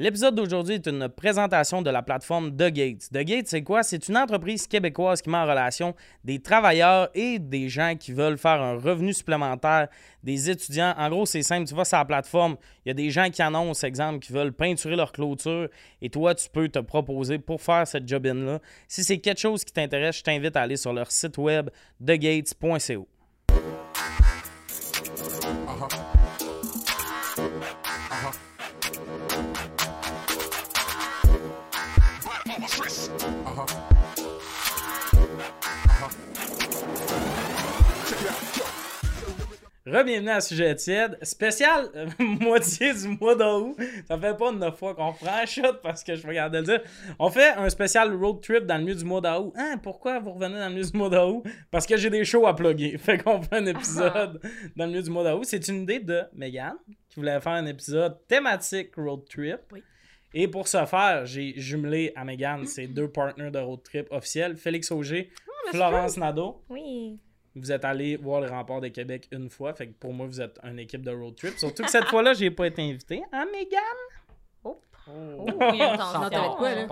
L'épisode d'aujourd'hui est une présentation de la plateforme The Gates. The Gates, c'est quoi? C'est une entreprise québécoise qui met en relation des travailleurs et des gens qui veulent faire un revenu supplémentaire, des étudiants. En gros, c'est simple. Tu vas sur la plateforme, il y a des gens qui annoncent, exemple, qui veulent peinturer leur clôture et toi, tu peux te proposer pour faire cette job-in-là. Si c'est quelque chose qui t'intéresse, je t'invite à aller sur leur site web thegates.co. Rebienvenue à Sujet tiède. Spécial euh, moitié du mois d'août. Ça fait pas neuf fois qu'on prend un shot parce que je regarde le dire. On fait un spécial road trip dans le milieu du mois d'août. Hein, pourquoi vous revenez dans le milieu du mois d'août? Parce que j'ai des shows à plugger. Fait qu'on fait un épisode dans le milieu du mois d'août. C'est une idée de Megan qui voulait faire un épisode thématique road trip. Oui. Et pour ce faire, j'ai jumelé à Megan ses deux partners de road trip officiels, Félix Auger, Florence Nadeau. Oui. Vous êtes allé voir le rempart de Québec une fois, fait que pour moi, vous êtes une équipe de road trip. Surtout que cette fois-là, j'ai pas été invité. Hein, Megan? Oh. Oh. Oh, quoi, là?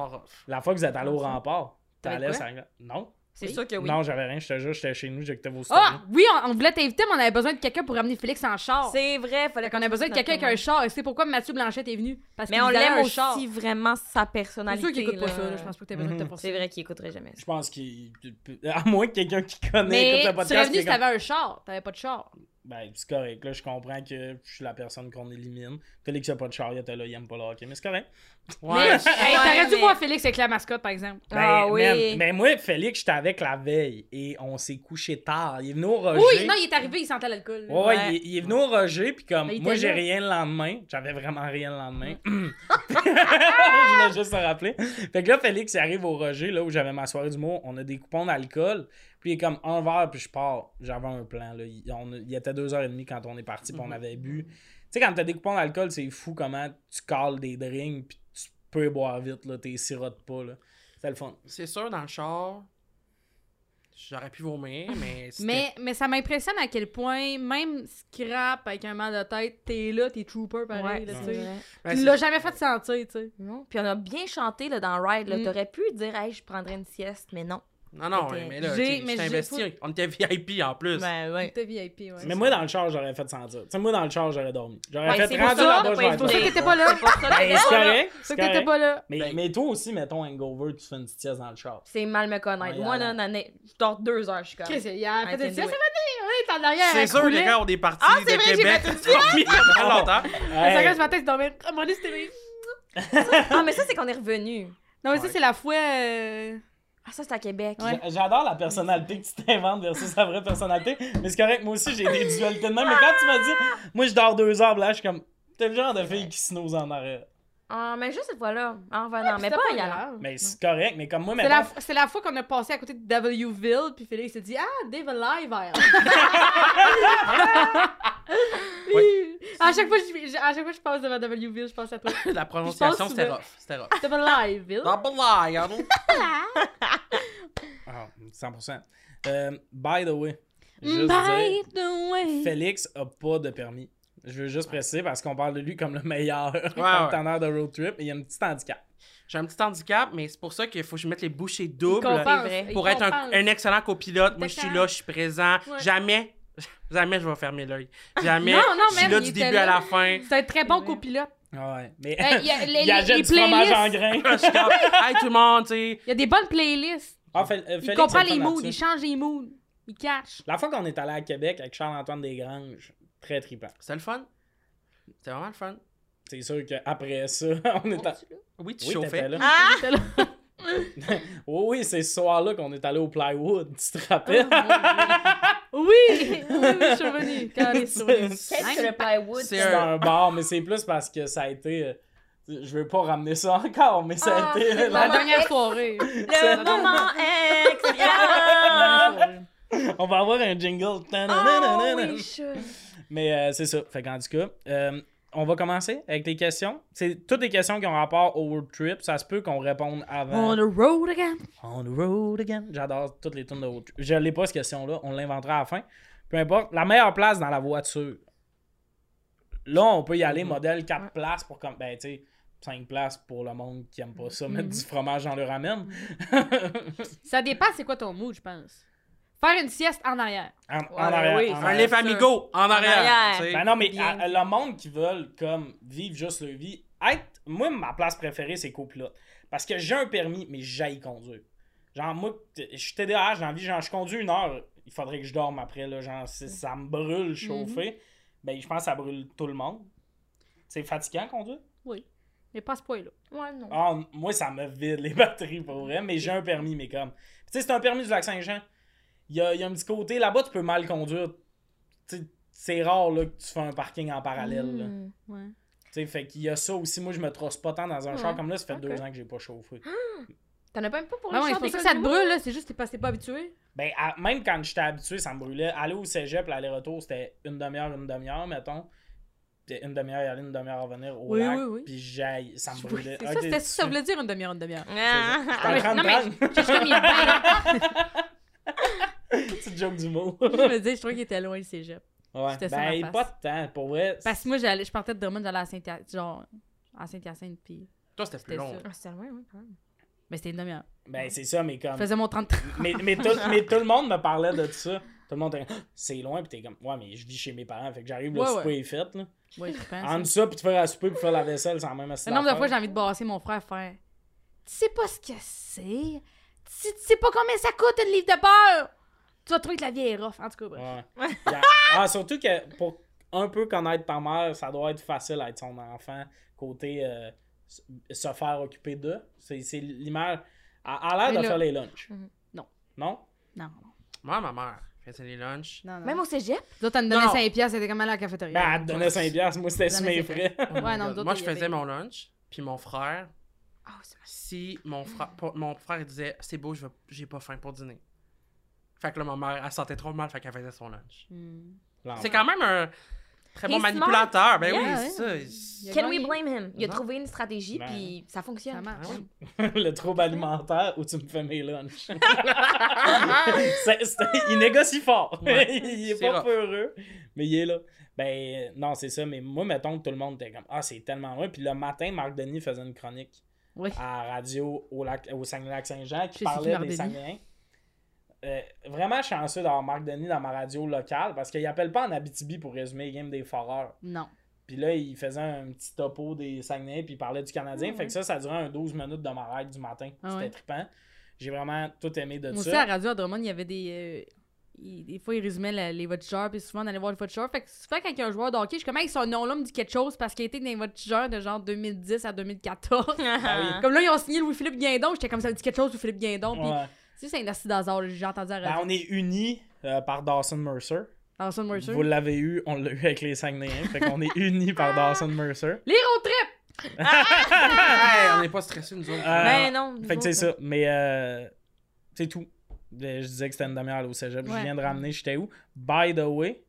La fois que vous êtes allé au rempart, t'allais ça... Non. C'est Oui. sûr que oui. Non, j'avais rien, je te jure, j'étais chez nous, j'écoutais vos stories. Ah, oui, on, on voulait t'inviter, mais on avait besoin de quelqu'un pour ramener Félix en char. C'est vrai, fallait qu'on a besoin de quelqu'un avec un char. Et c'est pourquoi Mathieu Blanchet est venu. Parce Mais qu'il on l'aime aussi char. vraiment sa C'est personnalité. sûr qu'il écoute pas ça. là. Je pense pas que t'as besoin de te Mhm. C'est vrai qu'il écouterait jamais ça. Je pense qu'il. À moins que quelqu'un qui connaît Mais écoute le tu serais venu si t'avais un char. T'avais pas de char. Ben, c'est correct. Là, je comprends que je suis la personne qu'on élimine. Félix, il a pas de char, il était là, il aime pas le hockey, mais c'est correct. Ouais. hey, t'aurais dû mais- voir Félix avec la mascotte, par exemple. Ben, Ah oui. Mais moi, Félix, j'étais avec la veille et on s'est couché tard. Il est venu au Roger. Oui, non, il est arrivé, il sentait l'alcool. Ouais, il, il est venu au Roger, puis comme il moi, j'ai rien le lendemain. J'avais vraiment rien le lendemain. je voulais juste te rappeler. Fait que là, Félix, il arrive au Roger, là où j'avais ma soirée du mot. On a des coupons d'alcool. Puis il est comme un verre, puis je pars. J'avais un plan. Là. Il, on a- il était deux heures et demie quand on est parti, puis on avait bu. Tu sais, quand t'as des coupons d'alcool, c'est fou comment tu cales des drinks, puis tu peux boire vite, là. T'es sirotes pas, là. C'est le fun. C'est sûr, dans le char, j'aurais pu vomir, mais. Mais, mais ça m'impressionne à quel point, même scrap avec un mal de tête, t'es là, t'es trooper pareil. Ouais, là, tu sais. l'as jamais fait sentir, tu sais. Puis on a bien chanté là, dans Ride. là. Mm. T'aurais pu dire, hey, je prendrais une sieste, mais non. Non, non, C'était- mais là, J'ai- mais j'ai- investi. On était VIP en plus. Ben, ouais. T'es VIP, ouais. Mais moi, dans le char, j'aurais fait sentir. Tu sais, moi, dans le char, j'aurais dormi. J'aurais Ouais, fait c'est pour rendu ça, je pas ça que là. t'étais pas là. C'est pour ça que Ben, t'étais c'est pas là. correct. C'est que t'étais pas là. Mais, mais toi aussi, mettons hangover, tu fais une petite dans le char. C'est mal me connaître. Ouais, Moi, là, je dors deux heures, je suis comme. Chris, il a I fait can des do siestes, it. ça va ouais, t'es en arrière. C'est sûr, les gars, on est partis Ah, c'est de vrai, j'ai Québec. fait une C'est dormi très longtemps. À Hey, 5 heures ce matin, tu dormais. À un moment donné, c'était. Ah, mais ça, c'est qu'on est revenu. Non, mais ça, c'est la fois. Ah, ça, c'est à Québec. Ouais. j'a- J'adore la personnalité que tu t'inventes versus sa vraie personnalité. Mais c'est correct, moi aussi, j'ai des dualités de même. Mais quand tu m'as dit, moi, je dors deux heures, là, je suis comme, t'es le genre de fille qui snooze en arrière. Ah, mais juste cette fois-là, en revenant. mais c'était pas pas y grave. Mais c'est correct, mais comme moi, la, c'est la fois qu'on a passé à côté de Wville, puis Félix s'est dit Ah, Dave Alive! Oui. à, chaque fois, je, à chaque fois que je passe devant Wville, je pense à toi. La prononciation, pense c'était rough. C'était rough. Aliveville. Double lion. Ah, 100%. Euh, by the way, juste dire, By the way. Félix a pas de permis. Je veux juste préciser parce qu'on parle de lui comme le meilleur ouais. partenaire de road trip et il y a un petit handicap. J'ai un petit handicap, mais c'est pour ça qu'il faut que je mette les bouchées doubles. Pour être un, excellent copilote, moi je suis là, je suis présent. Ouais. Jamais, jamais je vais fermer l'œil. Jamais. Non, non, je suis là du début là. à la fin. C'est un très bon Ouais. copilote. Ah Ouais, mais il y a les- il achète les du fromage en playlists. grains. Comme, hey tout le monde, tu sais. Il y a des bonnes playlists. Ah, Fel- euh, Il comprend les moods, il change les moods. Il cache. La fois qu'on est allé à Québec avec Charles-Antoine Desgranges, très trippant. C'était le fun. C'était vraiment le fun. C'est sûr qu'après ça, on est à... Oui, tu Oui, chauffais. là. Ah! Oui, oui, c'est ce soir-là qu'on est allé au Plywood, tu te rappelles? Oui, oui, oui, je suis revenue. Quand elle est sur le- Qu'est-ce que le plywood? C'est un- bar, mais c'est plus parce que ça a été... euh, Je veux pas ramener ça encore, mais ça a Ah, été... la- La dernière soirée. Le moment extrême! On va avoir un jingle. Oh oui, je- Mais euh, c'est ça. Fait qu'en tout cas, euh, on va commencer avec les questions. C'est toutes les questions qui ont rapport au road trip. Ça se peut qu'on réponde avant. On the road again. On the road again. J'adore toutes les tunes de road trip. Je l'ai pas cette question-là. On l'inventera à la fin. Peu importe. La meilleure place dans la voiture. Là, on peut y aller Mhm. modèle 4 places pour comme. Ben, tu sais, 5 places pour le monde qui aime pas ça, mettre Mhm. du fromage dans le ramen. Ça dépend, c'est quoi ton mood, je pense. Faire une sieste en arrière. En, arrière. oui, en Un arrière. amigo en arrière. Ben non, mais à- le monde qui veulent comme vivre juste leur vie, être, moi, ma place préférée, c'est copilote. Parce que j'ai un permis, mais j'aille conduire. Genre, moi, je suis TDAH dans la vie, genre, je conduis une heure, il faudrait que je dorme après, là, genre, si ça me brûle chauffer, ben, je pense que ça brûle tout le monde. C'est fatigant conduire? Oui. Mais pas ce point-là. Ouais, non. Ah, moi, ça me vide les batteries, pour vrai, mais j'ai un permis, mais comme. Tu sais, c'est un permis du Lac-Saint-Jean. Il y a, il y a un petit côté, là-bas, tu peux mal conduire. C'est rare, là, que tu fais un parking en parallèle, là. Ouais. Tu sais, fait qu'il y a ça aussi. Moi, je me trosse pas tant dans un Ouais. char comme là. Ça fait deux ans que j'ai pas chauffé. T'en as même pas pour Ben le ouais, char c'est pour ça que ça te brûle, là? C'est juste que t'es pas, pas habitué. Ben, à- même quand j'étais habitué, ça me brûlait. Aller au cégep, l'aller-retour, c'était une demi-heure, une demi-heure, mettons. Puis une demi-heure y aller, une demi-heure à revenir au Oui, lac. oui, oui. Puis j'aille, ça me brûlait. C'est ça, c'était ça, voulait dire une demi-heure, une demi-heure. Ah. J'étais Ah, en mais- train de non, mais-. J'ai il Petite joke du mot. Je me dis, je trouvais qu'il était loin le cégep. Ouais. C'était ça, Ben, pas de temps. Pour vrai. Parce que moi, j'allais, je partais de Drummond, j'allais à Saint-Hyacinthe, genre, à Saint-Hyacinthe, puis... Toi, c'était plus C'était long. Ah, c'est loin, oui, quand même. Mais c'était une demi-heure. Ben, c'est ça, mais Je comme. faisais mon 30 mais, mais, tout, mais tout le monde me parlait de ça. Tout le monde était comme, c'est loin, pis t'es comme, ouais, mais je vis chez mes parents, fait que j'arrive, le Ouais, souper ouais. est fait, là. Ouais, je pense. Entre ça, pis te faire à souper, pis faire la vaisselle, c'est la même Le nombre de fois j'ai envie de brasser mon frère faire Tu sais pas ce que c'est? Tu tu sais pas combien ça coûte une livre de beurre Tu vas trouver que la vie est rough. En tout cas, bref. Ouais. Ah, surtout que pour un peu connaître ta mère, ça doit être facile à être son enfant, côté euh, se faire occuper d'eux. C'est c'est l'image. Elle a l'air de là- faire les lunchs. Mhm. Non. Non? Non, Moi, ma mère faisait les lunchs. non, non. Même au cégep? Nous autres, elle Non, donnait non. 5 piastres, c'était comme à la cafétéria. Ben, elle te donnait 5 piastres, moi c'était sur mes frais. Ouais, non, Moi, je avait- faisais mon lunch, puis mon frère, Ah, c'est si mon frère, mon frère disait c'est beau, je veux- j'ai pas faim pour dîner. Fait que là, ma mère, elle sentait trop mal, fait qu'elle faisait son lunch. Hmm. C'est quand même un très bon He's manipulateur. Ben oui, Yeah, c'est ouais. ça. Il a Can we blame him? Il a Non. trouvé une stratégie, Ben. puis ça Ça fonctionne. marche. Ah ouais. le trouble alimentaire où tu me fais mes lunchs. Il négocie fort. Ouais, il est pas peureux, mais il est là. Ben non, c'est ça. Mais moi, mettons que tout le monde était comme Ah, c'est tellement vrai. Puis le matin, Marc Denis faisait une chronique Oui. à radio au, lac, au Saguenay-Lac-Saint-Jean qui Je parlait des. Saguenayens. Euh, vraiment chanceux d'avoir Marc Denis dans ma radio locale parce qu'il appelle pas en Abitibi pour résumer les games des foreurs. Non. Puis là, il faisait un petit topo des Saguenay, puis il parlait du Canadien. Ah Fait que ça, ça durait un 12 minutes de ma ride du matin. Ah C'était ouais. trippant. J'ai vraiment tout aimé de Moi aussi, ça. à la radio à Drummond, il y avait des. euh, il- des fois, il résumait la- les voitures, puis souvent, on allait voir les voitures. Fait que souvent, quand il y a un joueur de hockey, je suis comme, hey, son nom-là me dit quelque chose parce qu'il était dans les voitures de genre 2010 à 2014. Ah comme là, ils ont signé Louis-Philippe Guindon, j'étais comme ça me dit quelque chose, Louis-Philippe Guindon. Puis, sais, c'est un là, j'ai entendu à Ben, on est unis euh, par Dawson Mercer. Dawson Mercer? Vous l'avez eu, on l'a eu avec les Saguenayens. fait qu'on est unis par Dawson Mercer. Les road trips! Hey, on n'est pas stressés, nous autres. Euh, Ben non. Fait que c'est ça. Mais euh, c'est tout. Euh, Je disais que c'était une demi-heure au cégep. Je viens de ramener, j'étais où? By the way,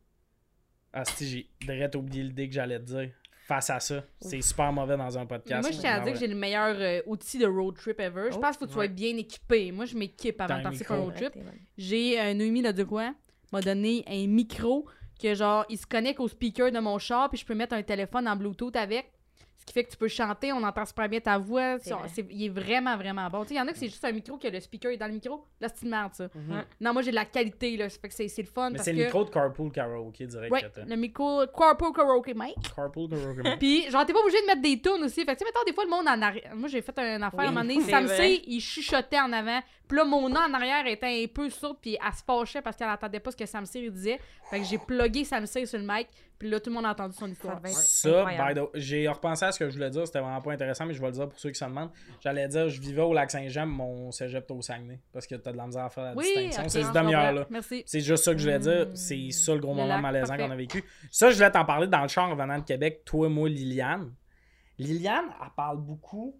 ah, si j'ai direct oublié l'idée que j'allais te dire. Face à ça, c'est super mauvais dans un podcast. Moi, je tiens à dire que j'ai le meilleur euh, outil de road trip ever. Je Oh. pense qu'il faut que tu sois Ouais. bien équipé. Moi, je m'équipe avant de partir pour un road trip. J'ai un Noémie Leduroy m'a donné un micro que genre il se connecte au speaker de mon char puis je peux mettre un téléphone en Bluetooth avec. Qui fait que tu peux chanter, on entend super bien ta voix. C'est- il est vraiment, vraiment bon. Tu sais, il y en a que c'est juste un micro que le speaker est dans le micro. Là, c'est une merde, ça. Mhm. Non, moi, j'ai de la qualité, là. Ça fait que c'est le fun Mais c'est que... le micro de Carpool Karaoke direct Ouais, le micro Corpo Karaoke Mic. Carpool Karaoke. Puis, genre, t'es pas obligé de mettre des tunes aussi. Fait que, tu sais, mettons, des fois, le monde en arrière. Moi, j'ai fait un affaire Oui, à un moment donné. Sam. C, il chuchotait en avant. Puis là, mon nom en arrière était un peu sourde. Puis elle se fâchait parce qu'elle entendait pas ce que Sam C disait. Fait que j'ai plugué Sam C sur le mic. Puis là, tout le monde a entendu son histoire. Ça, incroyable. by the- j'ai repensé à ce que je voulais dire, c'était vraiment pas intéressant, mais je vais le dire pour ceux qui se demandent. J'allais dire, je vivais au lac Saint-Jean, mon cégep au Saguenay, parce que t'as de la misère à faire la Oui, distinction. c'est cette demi-heure-là. C'est juste ça que je voulais dire. Mm. C'est ça le gros Le moment lac, malaisant qu'on a vécu. Ça, je voulais t'en parler dans le char en venant de Québec. Toi, moi, Liliane. Liliane, elle parle beaucoup.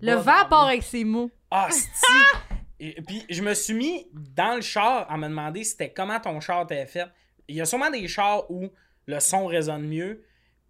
Le vent part avec ses mots. Ah! Et puis, je me suis mis dans le char à me demander c'était comment ton char était fait. Il y a sûrement des chars où le son résonne mieux.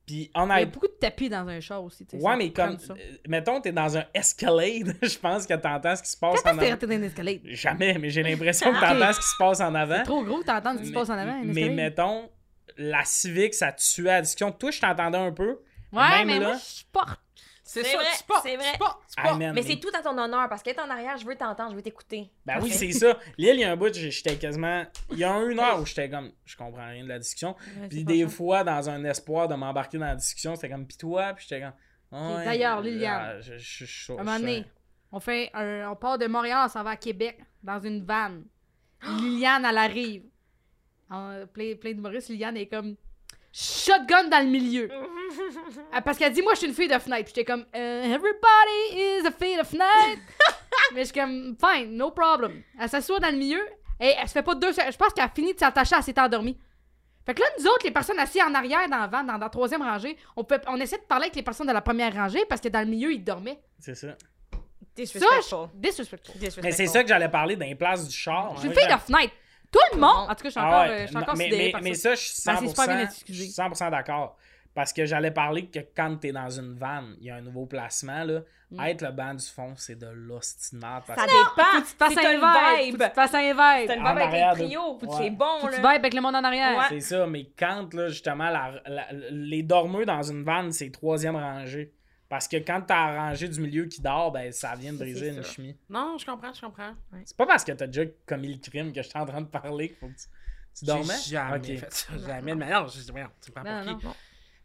Puis, Il y a honnêtement, beaucoup de tapis dans un char aussi. Ouais, ça mais comme, ça. euh, mettons, t'es dans un Escalade, je pense que t'entends ce qui se passe Quand en avant. t'es dans une escalade? Jamais, mais j'ai l'impression que t'entends ce qui se passe en avant. C'est trop gros, t'entends ce qui se passe en avant. Mais mettons, la Civic, ça tuait la discussion. Toi, je t'entendais un peu. Ouais, même mais là- moi, je porte. C'est ça, vrai, tu pas, c'est vrai. Ah, man, Mais c'est tout à ton honneur parce qu'être en arrière, je veux t'entendre, je veux t'écouter. Ben oui, c'est ça. L'île, il y a un bout, j'étais quasiment. Il y a une heure où j'étais comme. Je comprends rien de la discussion. Ouais, Puis des fois, dans un espoir de m'embarquer dans la discussion, c'était comme. Pis toi, puis j'étais comme. Ouais, D'ailleurs, Liliane, je- je- je- À un moment donné, on, fait un- on part de Montréal, on s'en va à Québec, dans une vanne. Liliane, elle arrive. En, plein, plein d'humoristes, Liliane est comme shotgun dans le milieu. Ah, Parce qu'elle dit, moi, je suis une fille de fenêtre. Puis j'étais comme, Euh, everybody is a fille de fenêtre. Mais je suis comme, fine, no problem. Elle s'assoit dans le milieu et elle se fait pas deux secondes. Je pense qu'elle a fini de s'attacher, elle s'est endormie. Fait que là, nous autres, les personnes assises en arrière dans la van, dans, dans la troisième rangée, on, peut, on essaie de parler avec les personnes de la première rangée parce que dans le milieu, ils dormaient. C'est ça. Ça, Disrespectful. je... disrespectful. Mais c'est ça que j'allais parler dans les places du char. Je suis une Moi, fille de fenêtre. Tout le monde. En tout cas, je suis Ah encore, ouais. euh, je suis Non, encore mais, sidérée mais, par mais ça. ça, je suis Ben, c'est 100%, super bien je excusé. suis 100% d'accord. Parce que j'allais parler que quand t'es dans une vanne, il y a un nouveau placement, là, Mm. être le banc du fond, c'est de l'ostinat. Parce Ça dépend. Faut que tu fasses C'est un une vibe. Faut vibe. que tu fasses un vibe. une En vibe avec les trios. Faut que bon, Faut que tu vibes avec le monde en arrière. Ouais. c'est ça, mais quand, là, justement, la- la- les dormeux dans une vanne, c'est troisième rangée. Parce que quand t'as la rangée du milieu qui dort, ben ça vient de briser une chimie. Non, je comprends, je comprends. C'est pas parce que t'as déjà commis le crime que je suis en train de parler qu'il faut que tu, tu dormais? J'ai jamais Ok. fait ça. Jamais. Mais non, je voyons, tu me prends Non, pour qui? non.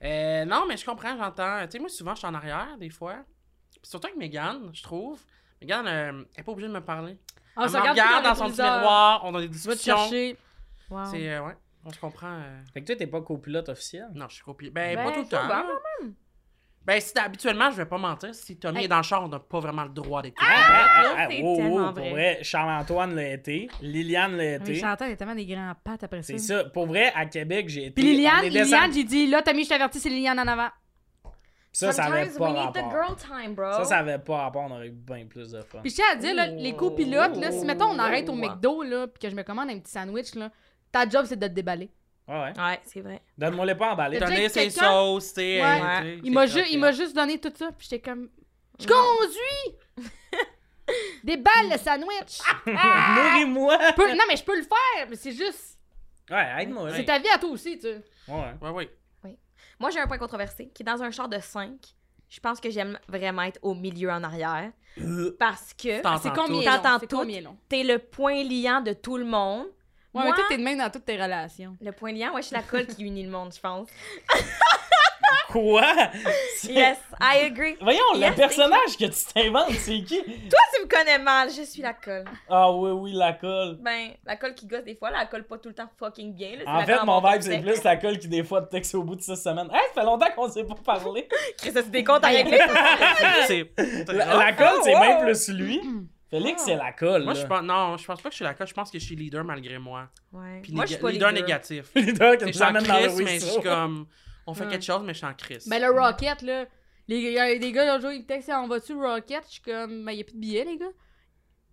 Euh, non, mais je comprends, j'entends. Tu sais, moi, souvent, je suis en arrière, des fois. Puis surtout avec Megan, je trouve. Megan, euh, elle est pas obligée de me parler. On elle me regarde dans son petit miroir, on a des Tu vas te discussions. chercher. Wow. C'est, euh, ouais, on se comprend. euh, Fait que toi, t'es pas copilote officiel? Non, je suis copié. Ben, Ben, pas tout le temps. va, là. Ben, si habituellement, je vais pas mentir. Si Tommy Hey. est dans le char, on n'a pas vraiment le droit d'écouter. Ah, ah, ah, c'est wow, wow, tellement pour vrai. vrai, Charles-Antoine l'a été, Liliane l'a été. Il a tellement des grands pattes après ça. C'est ça. Pour vrai, à Québec, j'ai été. Puis Liliane, Liliane, j'ai dit, là, Tommy, je t'avertis, c'est Liliane en avant. Ça, ça avait pas we need the rapport. girl time, bro. Ça, ça avait pas rapport. On aurait eu bien plus de fun. Puis je tiens à dire, là, les copilotes, là, si mettons on arrête au Oh. McDo, là, puis que je me commande un petit sandwich, là, ta job, c'est de te déballer. Ouais, ouais. Ouais, c'est vrai. Donne-moi les pas emballés. Donner ses sauces, tu sais. Ouais. euh, tu sais, Il m'a c'est ju- il correct. m'a juste donné tout ça, puis j'étais comme, je conduis! Déballe le sandwich! Nourris-moi! Non, mais je peux le faire, mais c'est juste, Ouais, aide-moi. c'est ta vie à toi aussi, tu sais. Ouais. Ouais, ouais. Moi, j'ai un point controversé qui est dans un char de 5. Je pense que j'aime vraiment être au milieu en arrière. Parce que T'entends C'est combien tout. long? T'entends C'est tout? combien long? t'es le point liant de tout le monde. Ouais, Moi- mais toi, t'es de même dans toutes tes relations. Le point liant, ouais, je suis la colle qui unit le monde, je pense. Quoi? Yes, I agree. Voyons, Yes, le personnage que tu t'inventes, c'est qui? Toi, tu me connais mal, je suis la colle. Ah oui, oui, la colle. Ben, la colle qui gosse des fois, la colle pas tout le temps fucking bien. Là, En fait, mon vibe, c'est plus la colle qui, des fois, te texte au bout de six semaines. Hey, ça fait longtemps qu'on s'est pas parlé. Chris, ça, c'est des comptes à régler. La, la colle, c'est Oh, bien wow. plus lui. Félix, c'est la colle. Moi, je pense, non, je pense pas que je suis la coche. Je pense que je suis leader malgré moi. Ouais. Puis Moi, néga- je suis pas leader leader. négatif. Leader en amène dans le mais je suis comme. On fait quelque chose, mais je suis en crise. Ben, le Rocket, là, les- il y a des gars, l'autre jour, ils me textent, on va-tu Rocket? Je suis comme, ben, il y a plus de billets, les gars.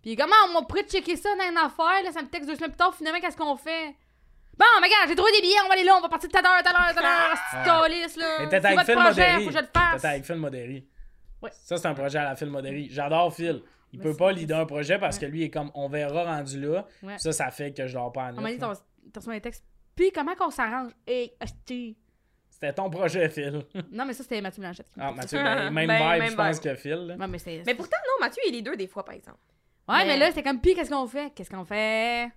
Puis comment on m'a pris de checker ça dans une affaire, là, ça me texte deux semaines plus tard, finalement, qu'est-ce qu'on fait? Bon, mais regarde, j'ai trouvé des billets, on va aller là, on va partir tout à l'heure, tout à l'heure, tout à l'heure, c'est calice, là? Mais C'est t'étais avec votre Phil projet, Modéry. que. T'étais avec Phil Modéry. Ouais. Ça, c'est un projet à la Phil Modéry. J'adore Phil. Il Mais peut pas leader un projet parce Ouais. que lui, il est comme, on verra rendu là. Ouais. Ça, ça fait que je dors pas à On m'a dit, t'as reçu un texte. Puis comment qu'on s'arrange? Hey, asti. C'était ton projet, Phil. Non, mais ça, c'était Mathieu Blanchette. Ah. Mathieu, ben, même Ben, vibe, même je pense vibe. que Phil. mais pourtant, non, Mathieu, il est deux des fois, par exemple. Ouais, mais, Mais- là, c'était comme, puis qu'est-ce qu'on fait? Qu'est-ce qu'on fait?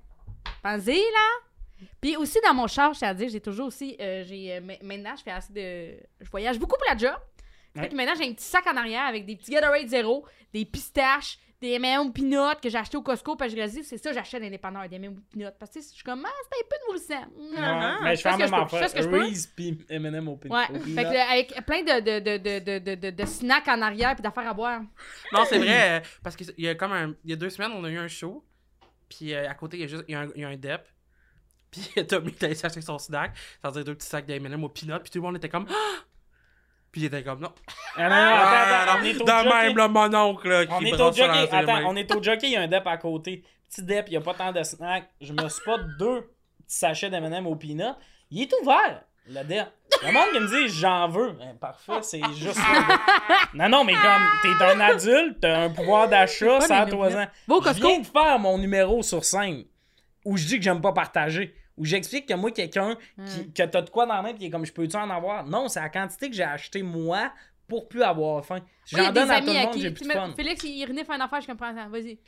Pensez, là. Puis aussi, dans mon char, je à dire, j'ai toujours aussi, euh, j'ai, euh, ma- maintenant, je fais assez de, je voyage beaucoup pour la job. Fait que maintenant, j'ai un petit sac en arrière avec des petits Gatorade zéro, des pistaches, des M&M peanuts que j'ai acheté au Costco, parce que je réalise, c'est ça, j'achète dépanneurs, des M&M peanuts. Parce que je suis comme, ah, c'est un peu de nourrissant. Ouais, mais je fais fais ce la que même je fais que je peux. Reese puis M&M au pin- Ouais, fait peanut. que, avec plein de, de, de, de, de, de, de, de snacks en arrière puis d'affaires à boire. Non, c'est vrai, euh, parce qu'il y a comme un. Il y a deux semaines, on a eu un show. Puis euh, à côté, il y a juste il y a un, il y a un dep. Puis Tommy était allé s'acheter son snack. C'est-à-dire deux petits sacs d'M&M au peanut. Puis tout le monde était comme. Ah! Puis il était comme non. Ah, non, non, attends, Ah, attends, non, on est au de jockey. même, le mononcle, là, qui On est au brasse ça jockey. ses Attends, mains. on est au jockey, il y a un dep à côté. Petit dep, il n'y a pas tant de snacks. Je me spot deux petits sachets d'M&M au peanut. Il est ouvert, le dep. Le monde qui me dit j'en veux. Ben, parfait, c'est juste ça. Non, non, mais comme t'es un adulte, t'as un pouvoir d'achat, Pas ça à des toi minutes. ans. Va au Je Costco. viens de faire mon numéro sur scène où je dis que j'aime pas partager. Où j'explique que moi, quelqu'un qui, que t'as de quoi dans la main pis est comme je peux-tu en avoir? Non, c'est la quantité que j'ai acheté moi pour plus avoir faim. J'en donne à tout le monde, qui. j'ai plus de fun. Félix, il renifle une affaire, je comprends ça. Vas-y.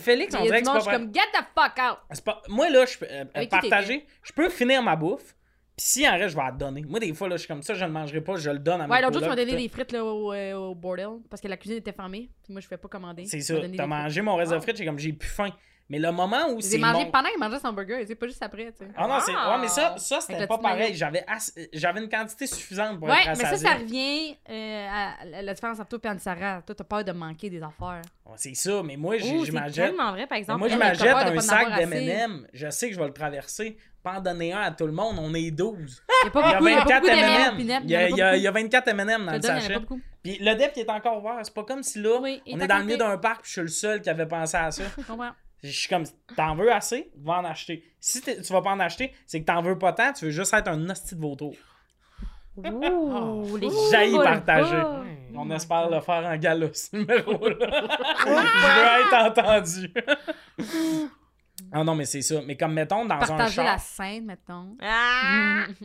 Félix, on dirait que c'est pas je suis comme, get the fuck out. Pas- Moi, là, je peux euh, partager. Je peux finir ma bouffe. Puis si en reste, je vais la donner. Moi, des fois, là, je suis comme ça, je ne mangerai pas, je le donne à mes Ouais, l'autre jour, tu m'as donné puis des frites là, au, euh, au bordel parce que la cuisine était fermée. Puis moi, je fais pas commander. C'est ça. T'as frites. mangé mon reste de frites, j'ai comme, j'ai plus faim. Mais le moment où c'est. mangé mon- pendant qu'il mangeait son burger, c'est pas juste après, tu sais. Ah non, c'est. Ouais, mais ça, ça c'était pas pareil. J'avais ass- j'avais une quantité suffisante pour Ouais, être mais ça, ça revient euh, à la- différence entre toi et Anne-Sarah. Toi, t'as peur de manquer des affaires. Ouais, C'est ça, mais moi, je tellement vrai, par Mais exemple. moi, je de un sac d'M&M. Je sais que je vais le traverser. Pas en donner un à tout le monde, on est 12. Il y a pas Il y a beaucoup, il y a pas 24 beaucoup d'M&M. M&M. Il y a, il y a il y a- pas il y a 24 M&M dans le sachet. Puis le DEP qui est encore ouvert. C'est pas comme si là, on est dans le milieu d'un parc puis je suis le seul qui avait pensé à ça. Je comprends. Je suis comme, t'en veux assez, va en acheter. Si tu vas pas en acheter, c'est que t'en veux pas tant, tu veux juste être un hostie de vautour. Ouh, les volent partager. On espère le faire en gala, ce numéro-là. je veux être entendu. ah non, mais c'est ça. Mais comme, mettons, dans un Partager char... la scène, mettons. Ah!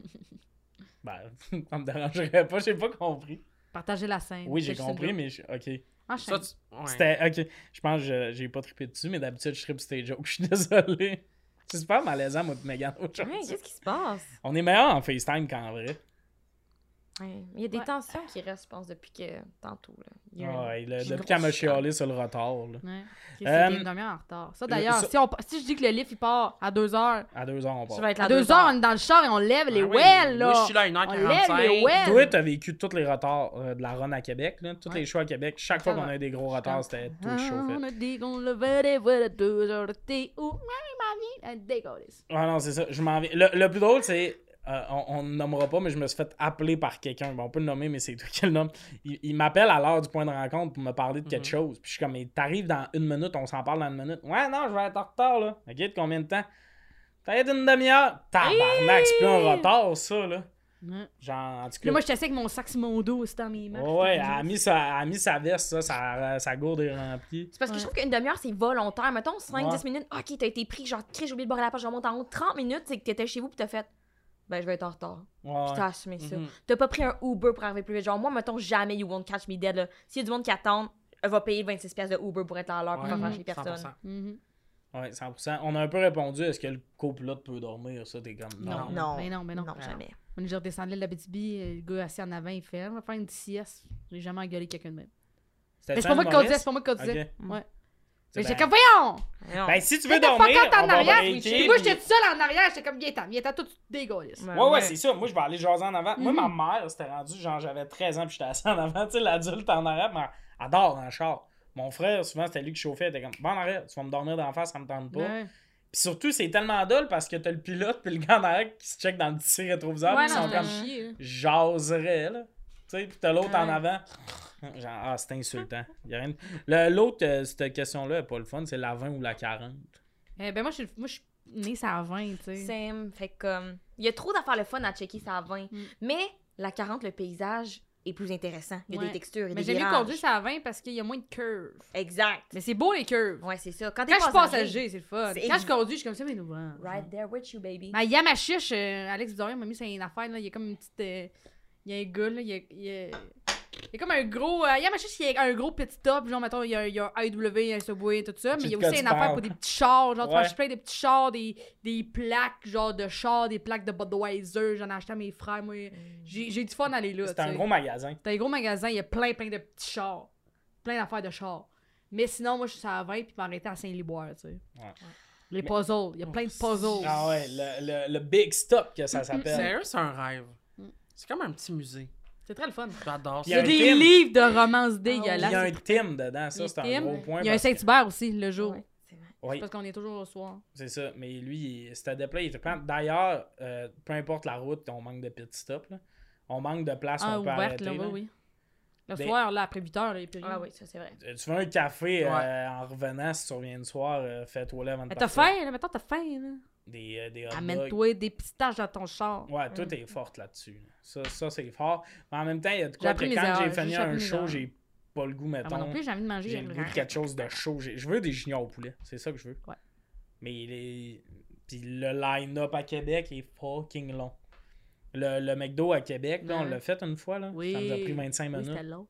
Ben, ça me dérangerait pas, j'ai pas compris. Partager la scène. Oui, j'ai compris, mais... je- OK. Enchaîne. Ça, tu- ouais. C'était... OK. Je pense que je- j'ai pas trippé dessus, mais d'habitude, je trippe sur tes jokes. Je suis désolé. C'est super malaisant, moi, de Megan, aujourd'hui. Ouais, qu'est-ce qui se passe? On est meilleur en FaceTime qu'en vrai. Ouais, Il y a des Ouais. tensions qui restent, je pense, depuis que tantôt. Là. Il y a un- Ouais, le- une depuis qu'elle m'a chialé sur le retard, là. Ouais. Ok, Euh, c'est une demi-heure en retard. Ça, d'ailleurs, ça- si, on- si je dis que le lift, il part à 2 heures, À deux heures, on part. À 2 heures, on est dans le char et on lève les Ah oui, wells, là. Moi, je suis là à On lève les 1h45. wells. Toi, t'as vécu tous les retards euh, de la run à Québec, là. Tous Ouais. les shows à Québec. Chaque fois Ça qu'on a eu des gros retards, c'était tout show Ah, fait. On a dit qu'on levait les voiles à 2 heures de thé. Ouh, ma vie, un dégueulasse. Ah non, c'est ça. Je m'en vais. Le, le plus drôle, c'est. Euh, on, ne nommera pas, mais je me suis fait appeler par quelqu'un. Bon, on peut le nommer, mais c'est toi qui le nomme. Il, il m'appelle à l'heure du point de rencontre pour me parler de quelque Mhm. chose. Puis je suis comme, mais t'arrives dans une minute, on s'en parle dans une minute. Ouais, non, je vais être en retard, là. Ok, de combien de temps? Peut-être une demi-heure. Tabarnak, c'est plus un retard, ça, là. Genre, en tout cas. moi, assis avec mon sac sur mon dos, c'était dans mes mains. Ouais, elle a mis sa, elle a mis sa veste, ça, sa, sa gourde est remplie. C'est parce que Ouais. je trouve qu'une demi-heure, c'est volontaire. Mettons 5-10 Ouais. minutes. Ok, t'as été pris, genre, j'ai oublié de boire la page, je remonte en haut. 30 minutes, c'est que t'étais chez vous, puis t'as fait. Ben, je vais être en retard. Ouais. Puis t'as assumé ça. Mhm. T'as pas pris un Uber pour arriver plus vite. Genre, moi, mettons, jamais you won't catch me dead. là. S'il y a du monde qui attend, elle va payer 26 pièces de Uber pour être là à l'heure pour fâcher personne. 100%. Mhm. Ouais, 100%. On a un peu répondu, est-ce que le copilote peut dormir? Ça, t'es comme, non. Non. Non. Mais non, mais non. Non, jamais. On est déjà redescendu de la BTB, le gars assis en avant, il fait, on va faire une sieste. J'ai jamais engueulé quelqu'un de même. C'est pas moi qui conduisais, c'est pas moi qui conduisais. Ouais. Mais j'étais ben- comme, voyons! Ben, si tu veux dormir, en on va arrière! breaker, moi, j'étais tout seul en arrière, j'étais comme, viens t'en, viens t'en, tout dégueulasse. Ouais, Ouais, c'est ça. Moi, je vais aller jaser en avant. Moi, Mhm. ma mère, c'était rendu, genre, j'avais 13 ans, puis j'étais assis en avant. Tu sais, l'adulte en arrière, mais elle adore dans le char. Mon frère, souvent, c'était lui qui chauffait. Il était comme, va en arrière, tu vas me dormir d'en face, ça me tente pas. Ouais. Puis surtout, c'est tellement dole parce que t'as le pilote, puis le gars en arrière qui se check dans le petit rétroviseur, Ouais, puis ils sont c'est comme, là. jaserait, là. Tu sais, puis t'as l'autre en avant. Genre, ah, c'est insultant. Y a rien... Le- L'autre, euh, cette question-là, est pas le fun, c'est la 20 ou la 40. Eh ben, moi, je suis moi, je suis née ça à 20, tu sais. Same. Fait que, comme. Il y a trop d'affaires le fun à checker, ça à 20. Mm. Mais la 40, le paysage est plus intéressant. Il y a Ouais. des textures, il y a Mais des mieux virages. conduire ça à 20 parce qu'il y a moins de curves. Exact. Mais c'est beau, les curves. Ouais, c'est ça. Quand t'es Quand je suis passager, c'est le fun. Quand ex- je conduis, je suis comme ça, mais nous. Right there with you, baby. Mais Yamachiche, euh, Alex Dorian m'a mis sur une affaire, là. Il y a comme une petite. euh, il y a un gars, là. Il y a. Il y a, il y a comme un gros. Euh, Yamachiche, il y a un gros petit top. Genre, mettons, il y a, il y a un AEW, un Subway, tout ça. Mais il y a aussi tu une affaire pour des petits chars. Genre, tu Ouais. acheter plein de petits chars, des, des plaques, genre de chars, des plaques de Budweiser. J'en ai acheté à mes frères. Moi, j'ai j'ai du fun à aller là. C'est un tu gros magasin. T'as des gros magasins, il y a plein, plein de petits chars. Plein d'affaires de chars. Mais sinon, moi, je suis à 20 puis m'arrêter à Saint-Liboire, tu sais. Ouais. Les puzzles, il y a plein de puzzles. Ah ouais, le, le, le Big Stop que ça s'appelle. Sérieux, c'est un rêve. Mm. C'est comme un petit musée. C'est très le fun. J'adore Puis Il y a ça. des livres de romances Il y a dégueulasses. un Tim dedans, ça c'est un gros point. Il y a un que- Saint-Hubert aussi, le jour. Ouais, c'est vrai. Oui, Parce qu'on est toujours au soir. c'est ça. Mais lui, c'était déployé. Il. D'ailleurs, euh, peu importe la route, on manque de pit stop. Là. On manque de place, Ah, on peut ouverte, arrêter. là, oui, là. oui. Le Des- soir, là, après 8 heures, là, il n'y a plus rien. Ah oui, ça c'est vrai. Euh, Tu veux un café euh, en revenant, si tu reviens le soir, euh, fais-toi là avant de Mais t'as partir. faim, là, mettons, t'as faim, là. Des, euh, des hot dogs. Amène-toi des pistaches dans ton char. Ouais, tout est forte là-dessus. là. Ça, ça c'est fort. Mais en même temps, il y a de quoi que quand j'ai fini un show, j'ai pas le goût, Ah, mettons. moi non plus, j'ai envie de manger. J'ai le goût de quelque chose de chaud. Je veux des juniors au poulet. C'est ça que je veux. Ouais. Mais les... Puis le line-up à Québec est fucking long. Le, le McDo à Québec, là, on l'a fait une fois. Là. Oui. Ça nous a pris 25 Oui, minutes. c'était long.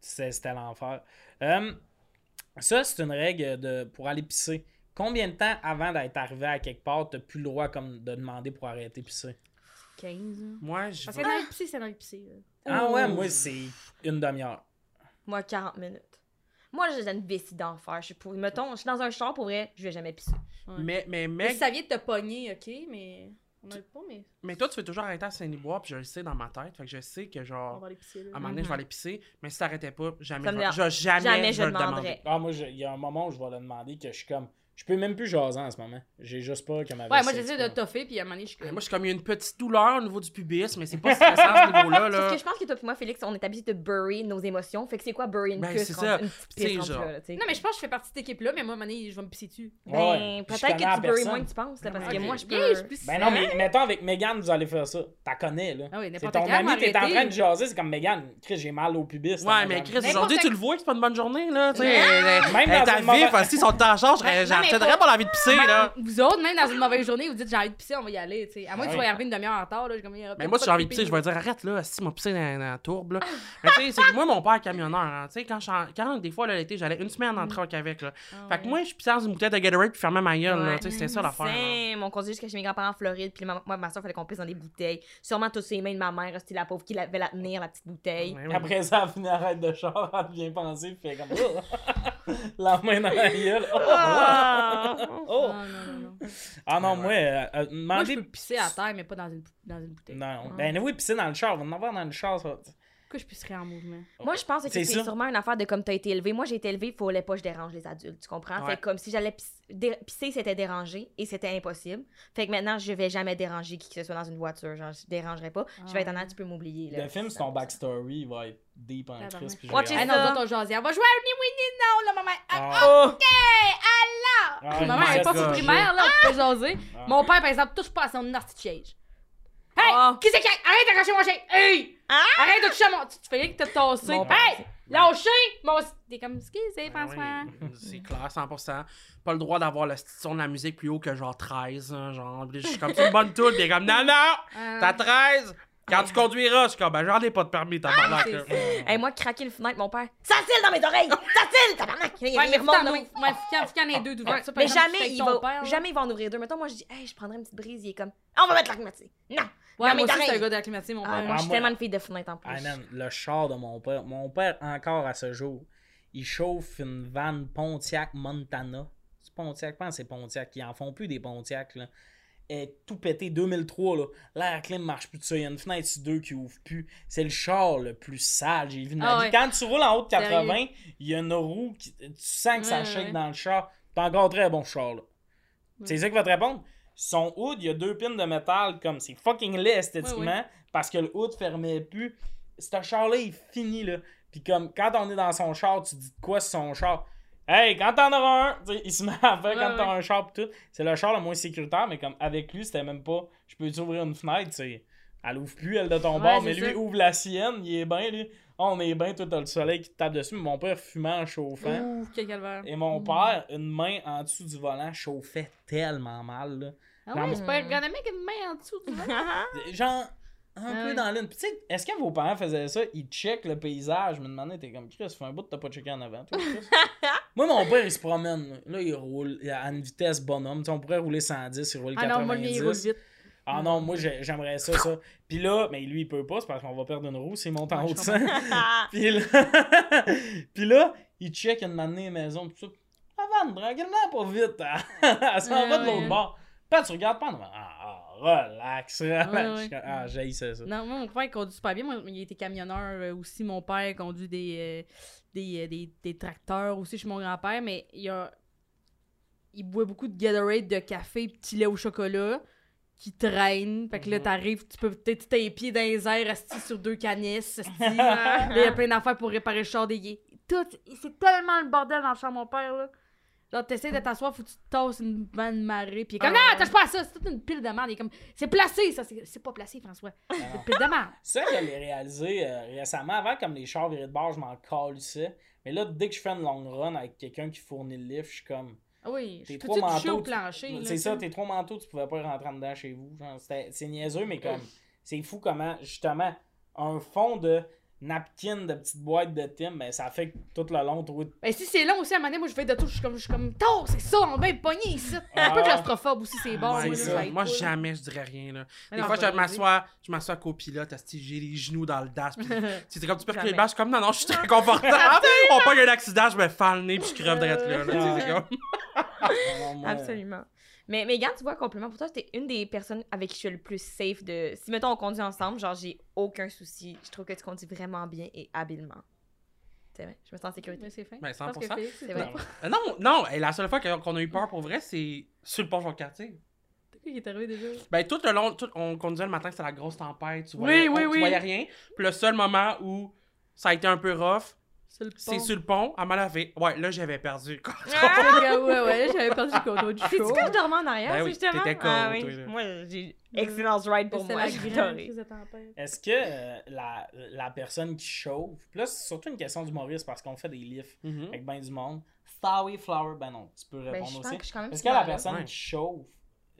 C'est- C'était l'enfer. Euh, ça, c'est une règle de, pour aller pisser. Combien de temps avant d'être arrivé à quelque part, t'as plus le droit comme, de demander pour arrêter pisser? 15. hein. Moi, je Parce que dans l'épicé, c'est dans l'épicé. là. Ah ouais, moi, c'est une demi-heure. Moi, 40 minutes. Moi, j'ai une vessie d'enfer. Je suis pour... Mettons, je suis dans un char, pour vrai, je vais jamais pisser. Mais, mais, Mais mec, si ça vient de te pogner, ok, mais. On a pas, mais. mais toi, tu veux toujours arrêter à Saint-Liboire, puis je le sais dans ma tête. Fait que je sais que, On genre, va l'épicer, là. à un moment donné, je vais aller pisser. Mais si t'arrêtais pas, jamais. Je jamais, Jamais je je le demanderais. demander. Ah, moi, il y a un moment où je vais le demander que je suis comme. Je peux même plus jaser en ce moment. J'ai juste que ma Ouais, moi j'essaie de toffer, puis à un moment donné, je suis comme. Moi, je suis comme, il y a une petite douleur au niveau du pubis, mais c'est pas stressant à ce niveau-là. Sauf Là. que je pense que toi et moi, Félix, on est habitués de bury nos émotions. Fait que c'est quoi bury une Ben, cuisse c'est rendu- ça. une petite Tu sais, pisse rendue genre- là, là, tu sais. Non, mais je pense que je fais partie de cette équipe-là, mais moi, à un moment donné, je vais me pisser dessus. Ouais, Ben, puis je peut-être connais que la tu bury personne. moins que tu penses, là, parce que moi, je peux... je pisse Ben non, mais mettons avec Megan, vous allez faire ça. T'as connais, là. Ah oui, c'est n'importe ton quand, ami, t'es en train de jaser, c'est comme Megan. Chris, j'ai mal au pubis. Ouais, mais mal. Chris, N'importe aujourd'hui, tu le vois que c'est pas une bonne journée, là. Tu sais, Même elle- dans elle est à une mauvaise- vif, si sont en charge, non, pas- pas l'envie de pisser, là. Vous autres, même dans une mauvaise journée, vous dites j'ai envie de pisser, on va y aller, tu sais. À moins que tu Ouais. sois arrivé une demi-heure en retard, là, comme. y Mais moi, si j'ai envie de pisser, je vais dire arrête là, si m'a pissé dans, dans la tourbe là. Mais tu sais, c'est que moi, mon père est camionneur. hein. Tu sais, quand, des fois, l'été, j'allais une semaine en truck avec. Là. Ah Fait que ouais. moi, je pissais dans une bouteille de Gatorade puis fermais ma gueule. là. Ouais. Tu sais, c'était ça l'affaire. là. C'est- On conduisait jusqu'à chez mes grands-parents en Floride, puis ma- moi, ma soeur fallait qu'on pisse dans des bouteilles. Sûrement tous les mains de ma mère, c'était la pauvre qui avait la tenir, la petite bouteille. Ouais, ouais. Après ça, elle finit arrête de char, elle vient penser, puis elle fait comme. La main dans la gueule. Oh! Ah! Oh! Non, non, non, non. Ah non, Ouais, moi, euh, euh, Moi, je peux pisser à terre, mais pas dans une, dans une bouteille. Non, Ah. ben oui, pisser dans le char, on va en avoir dans le char. Ça. Pourquoi je pisserais en mouvement? Moi, je pense que C'est sûrement une affaire de comme t'as été élevé. Moi, j'ai été élevée, il fallait pas que je dérange les adultes, tu comprends? Ouais. Fait que comme si j'allais pis- dé- pisser, c'était dérangé et c'était impossible. Fait que maintenant, je vais jamais déranger qui que ce soit dans une voiture. Genre, je dérangerai pas. Je vais être en Ah. tu peux m'oublier. Le film, c'est ton backstory, il va être deep en Ah, pardon. puis Watch hâte. Ah non, ça. d'autres, on va jouer à Ni Oui Ni Non, là, maman. Ah, Ah. Oh! Ah, Maman, elle est let's pas au primaire, là, on peut jaser. Ah. Mon père, par exemple, touche pas à son siège. Hey! Ah. Qui c'est qui. Arrête d'accrocher mon chien! Hey! Ah! Arrête de toucher à mon. Tu tu fais rien que te tasser. Mon père, Hey! Lâchez! Mon. T'es comme, excusez, Ah François. oui, c'est clair, 100%. Pas le droit d'avoir le son de la musique plus haut que genre 13. hein, genre, je suis comme, c'est une bonne il est comme, non, non, Ah. t'as 13. Quand tu conduiras, je suis comme, ben j'en ai pas de permis, tabarnak. c'est là. ça. Hey, moi, craquer le fenêtre, mon père. Ça tire dans mes oreilles! Ça tire, tabarnak! Il, Ouais, il mais remonte en ait deux Ça, Mais exemple, jamais il, va, père, jamais il va en ouvrir deux. Mettons, moi, je dis, hey, je prendrais une petite brise. Il est comme, ah, on va mettre la climatisée. Non! Ouais, Non, mais moi aussi, c'est un gars de la climatisée, mon Ah, père. moi, je suis tellement une fille de fenêtre en plus. Ah, man, le char de mon père. Mon père, encore à ce jour, il chauffe une vanne Pontiac Montana. C'est Pontiac, je pense que c'est Pontiac. Ils en font plus des Pontiac, là. Elle est tout pété 2003, là. L'air clim marche plus de ça. Il y a une fenêtre sur deux qui ouvre plus. C'est le char le plus sale. J'ai vu ma Ah ouais. Quand tu roules en haut de Sérieux? 80, il y a une roue qui. Tu sens que ça shake ouais. dans le char. C'est encore très bon char, là. C'est ça qui va te répondre? Son hood, il y a deux pins de métal, comme c'est fucking laid esthétiquement, parce que le hood fermait plus. Ce char-là, il finit, là. Puis comme, quand on est dans son char, tu dis quoi sur son char? Hey, quand t'en auras un, tu sais, il se met à faire Ouais, quand t'as ouais. un char pis tout. C'est le char le moins sécuritaire, mais comme avec lui, c'était même pas. Je peux ouvrir une fenêtre, tu sais? Elle ouvre plus, elle de ton Ouais, bord, c'est mais lui ça. ouvre la sienne, il est bien, lui. Oh, on est bien, toi t'as le soleil qui te tape dessus, mais mon père fumant en chauffant. Ouh, quel calvaire. Et mon père, une main en dessous du volant, chauffait tellement mal, là. Ah ouais, c'est pas ergonomique une main en dessous, tu vois. Genre, un Ah peu dans l'une. Puis tu sais, est-ce que vos parents faisaient ça? Ils checkent le paysage. Je me demandais, t'es comme, Chris, fait un bout t'as pas checké en avant, toi. Moi, mon père, il se promène. Là, il roule à une vitesse bonhomme. Tu sais, on pourrait rouler 110, il roule Ah 90. non, moi, il roule vite. Ah non, moi, j'ai- j'aimerais ça, ça. Puis là, mais lui, il peut pas, c'est parce qu'on va perdre une roue s'il monte en haut de ça. Puis là, puis là, il check une année maison, tout ça. Ah, van, tranquillement, pas vite. hein. Elle s'en va de l'autre bord. Là, tu regardes pas en avant. Ah, ah, relax, relax. Comme, Ah, j'ai ça, ça. Non, moi, mon père conduit super bien. Moi, il était camionneur euh, aussi. Mon père conduit des, euh, des, euh, des, des tracteurs aussi chez mon grand-père. Mais il a. Il boit beaucoup de Gatorade, de café, petit lait au chocolat qui traîne. Fait que là, Mhm. t'arrives, tu peux peut-être tes pieds dans les airs, assis sur deux canisses. Là, il y a plein d'affaires pour réparer le char des gays. Tout, c'est tellement le bordel dans le char, mon père, là. Genre, t'essaies de t'asseoir, faut que tu tasses une vanne marée. Puis il est comme, Ah, non, touche pas à ça, c'est toute une pile de merde. Il est comme, c'est placé, ça. C'est c'est pas placé, François. C'est une pile de merde. Ça, je l'ai réalisé euh, récemment. Avant, comme les chars virés de bord, je m'en calissais. Mais là, dès que je fais une long run avec quelqu'un qui fournit le lift, je suis comme. Ah oui, je tes peux trois manteaux. au plancher. C'est ça, tes trois manteaux, tu pouvais pas rentrer en dedans chez vous. C'est niaiseux, mais comme. C'est fou comment, justement, un fond de napkin de petite boîte de Tim, ben ça fait que tout le long, toi. Ben, si c'est long aussi, à un moment donné, moi, je vais de tout, je suis comme, je suis comme, tôt, c'est ça, on va être pogné ici. Un peu Ah. claustrophobe aussi, c'est bon. Ouais, moi, là, ça. jamais je dirais rien, là. Mais Des non, fois, je je vais m'assois, je m'assois à copilote, j'ai les genoux dans le dash. puis C'est comme tu peux reculer le je suis comme non, non, je suis très confortable. On pogne un accident, je me fends le nez puis je crève de là. là, moi, Absolument. Mais, mais regarde, tu vois, compliment pour toi, t'es une des personnes avec qui je suis le plus safe de. Si, mettons, on conduit ensemble, genre, j'ai aucun souci. Je trouve que tu conduis vraiment bien et habilement. C'est vrai, je me sens en sécurité. Mais c'est fin. Ben, Je pense que 100%. Félix, c'est vrai. Non, non, et la seule fois que- qu'on a eu peur pour vrai, c'est sur le pont. C'est qui qui est arrivé déjà? Ben, tout le long, tout- on conduisait le matin, c'était la grosse tempête, tu Oui, voyais, oui, on- tu oui. voyais rien. Puis le seul moment où ça a été un peu rough, C'est le sur le pont, à Malavé. Ouais, là, j'avais perdu. Ah, ouais, ouais, j'avais perdu le contrôle du C'est-tu show. que je dormais en arrière, Ben oui, justement? t'étais con, ah, oui. toi, là. Moi, j'ai excellence ride pour moi. Est-ce que euh, la, la personne qui chauffe, là, c'est surtout une question d'humoriste parce qu'on fait des lifts Mhm. avec ben du monde. Starry Flower, ben non, tu peux Ben, répondre aussi. que je suis quand même Est-ce que la là. personne Ouais. qui chauffe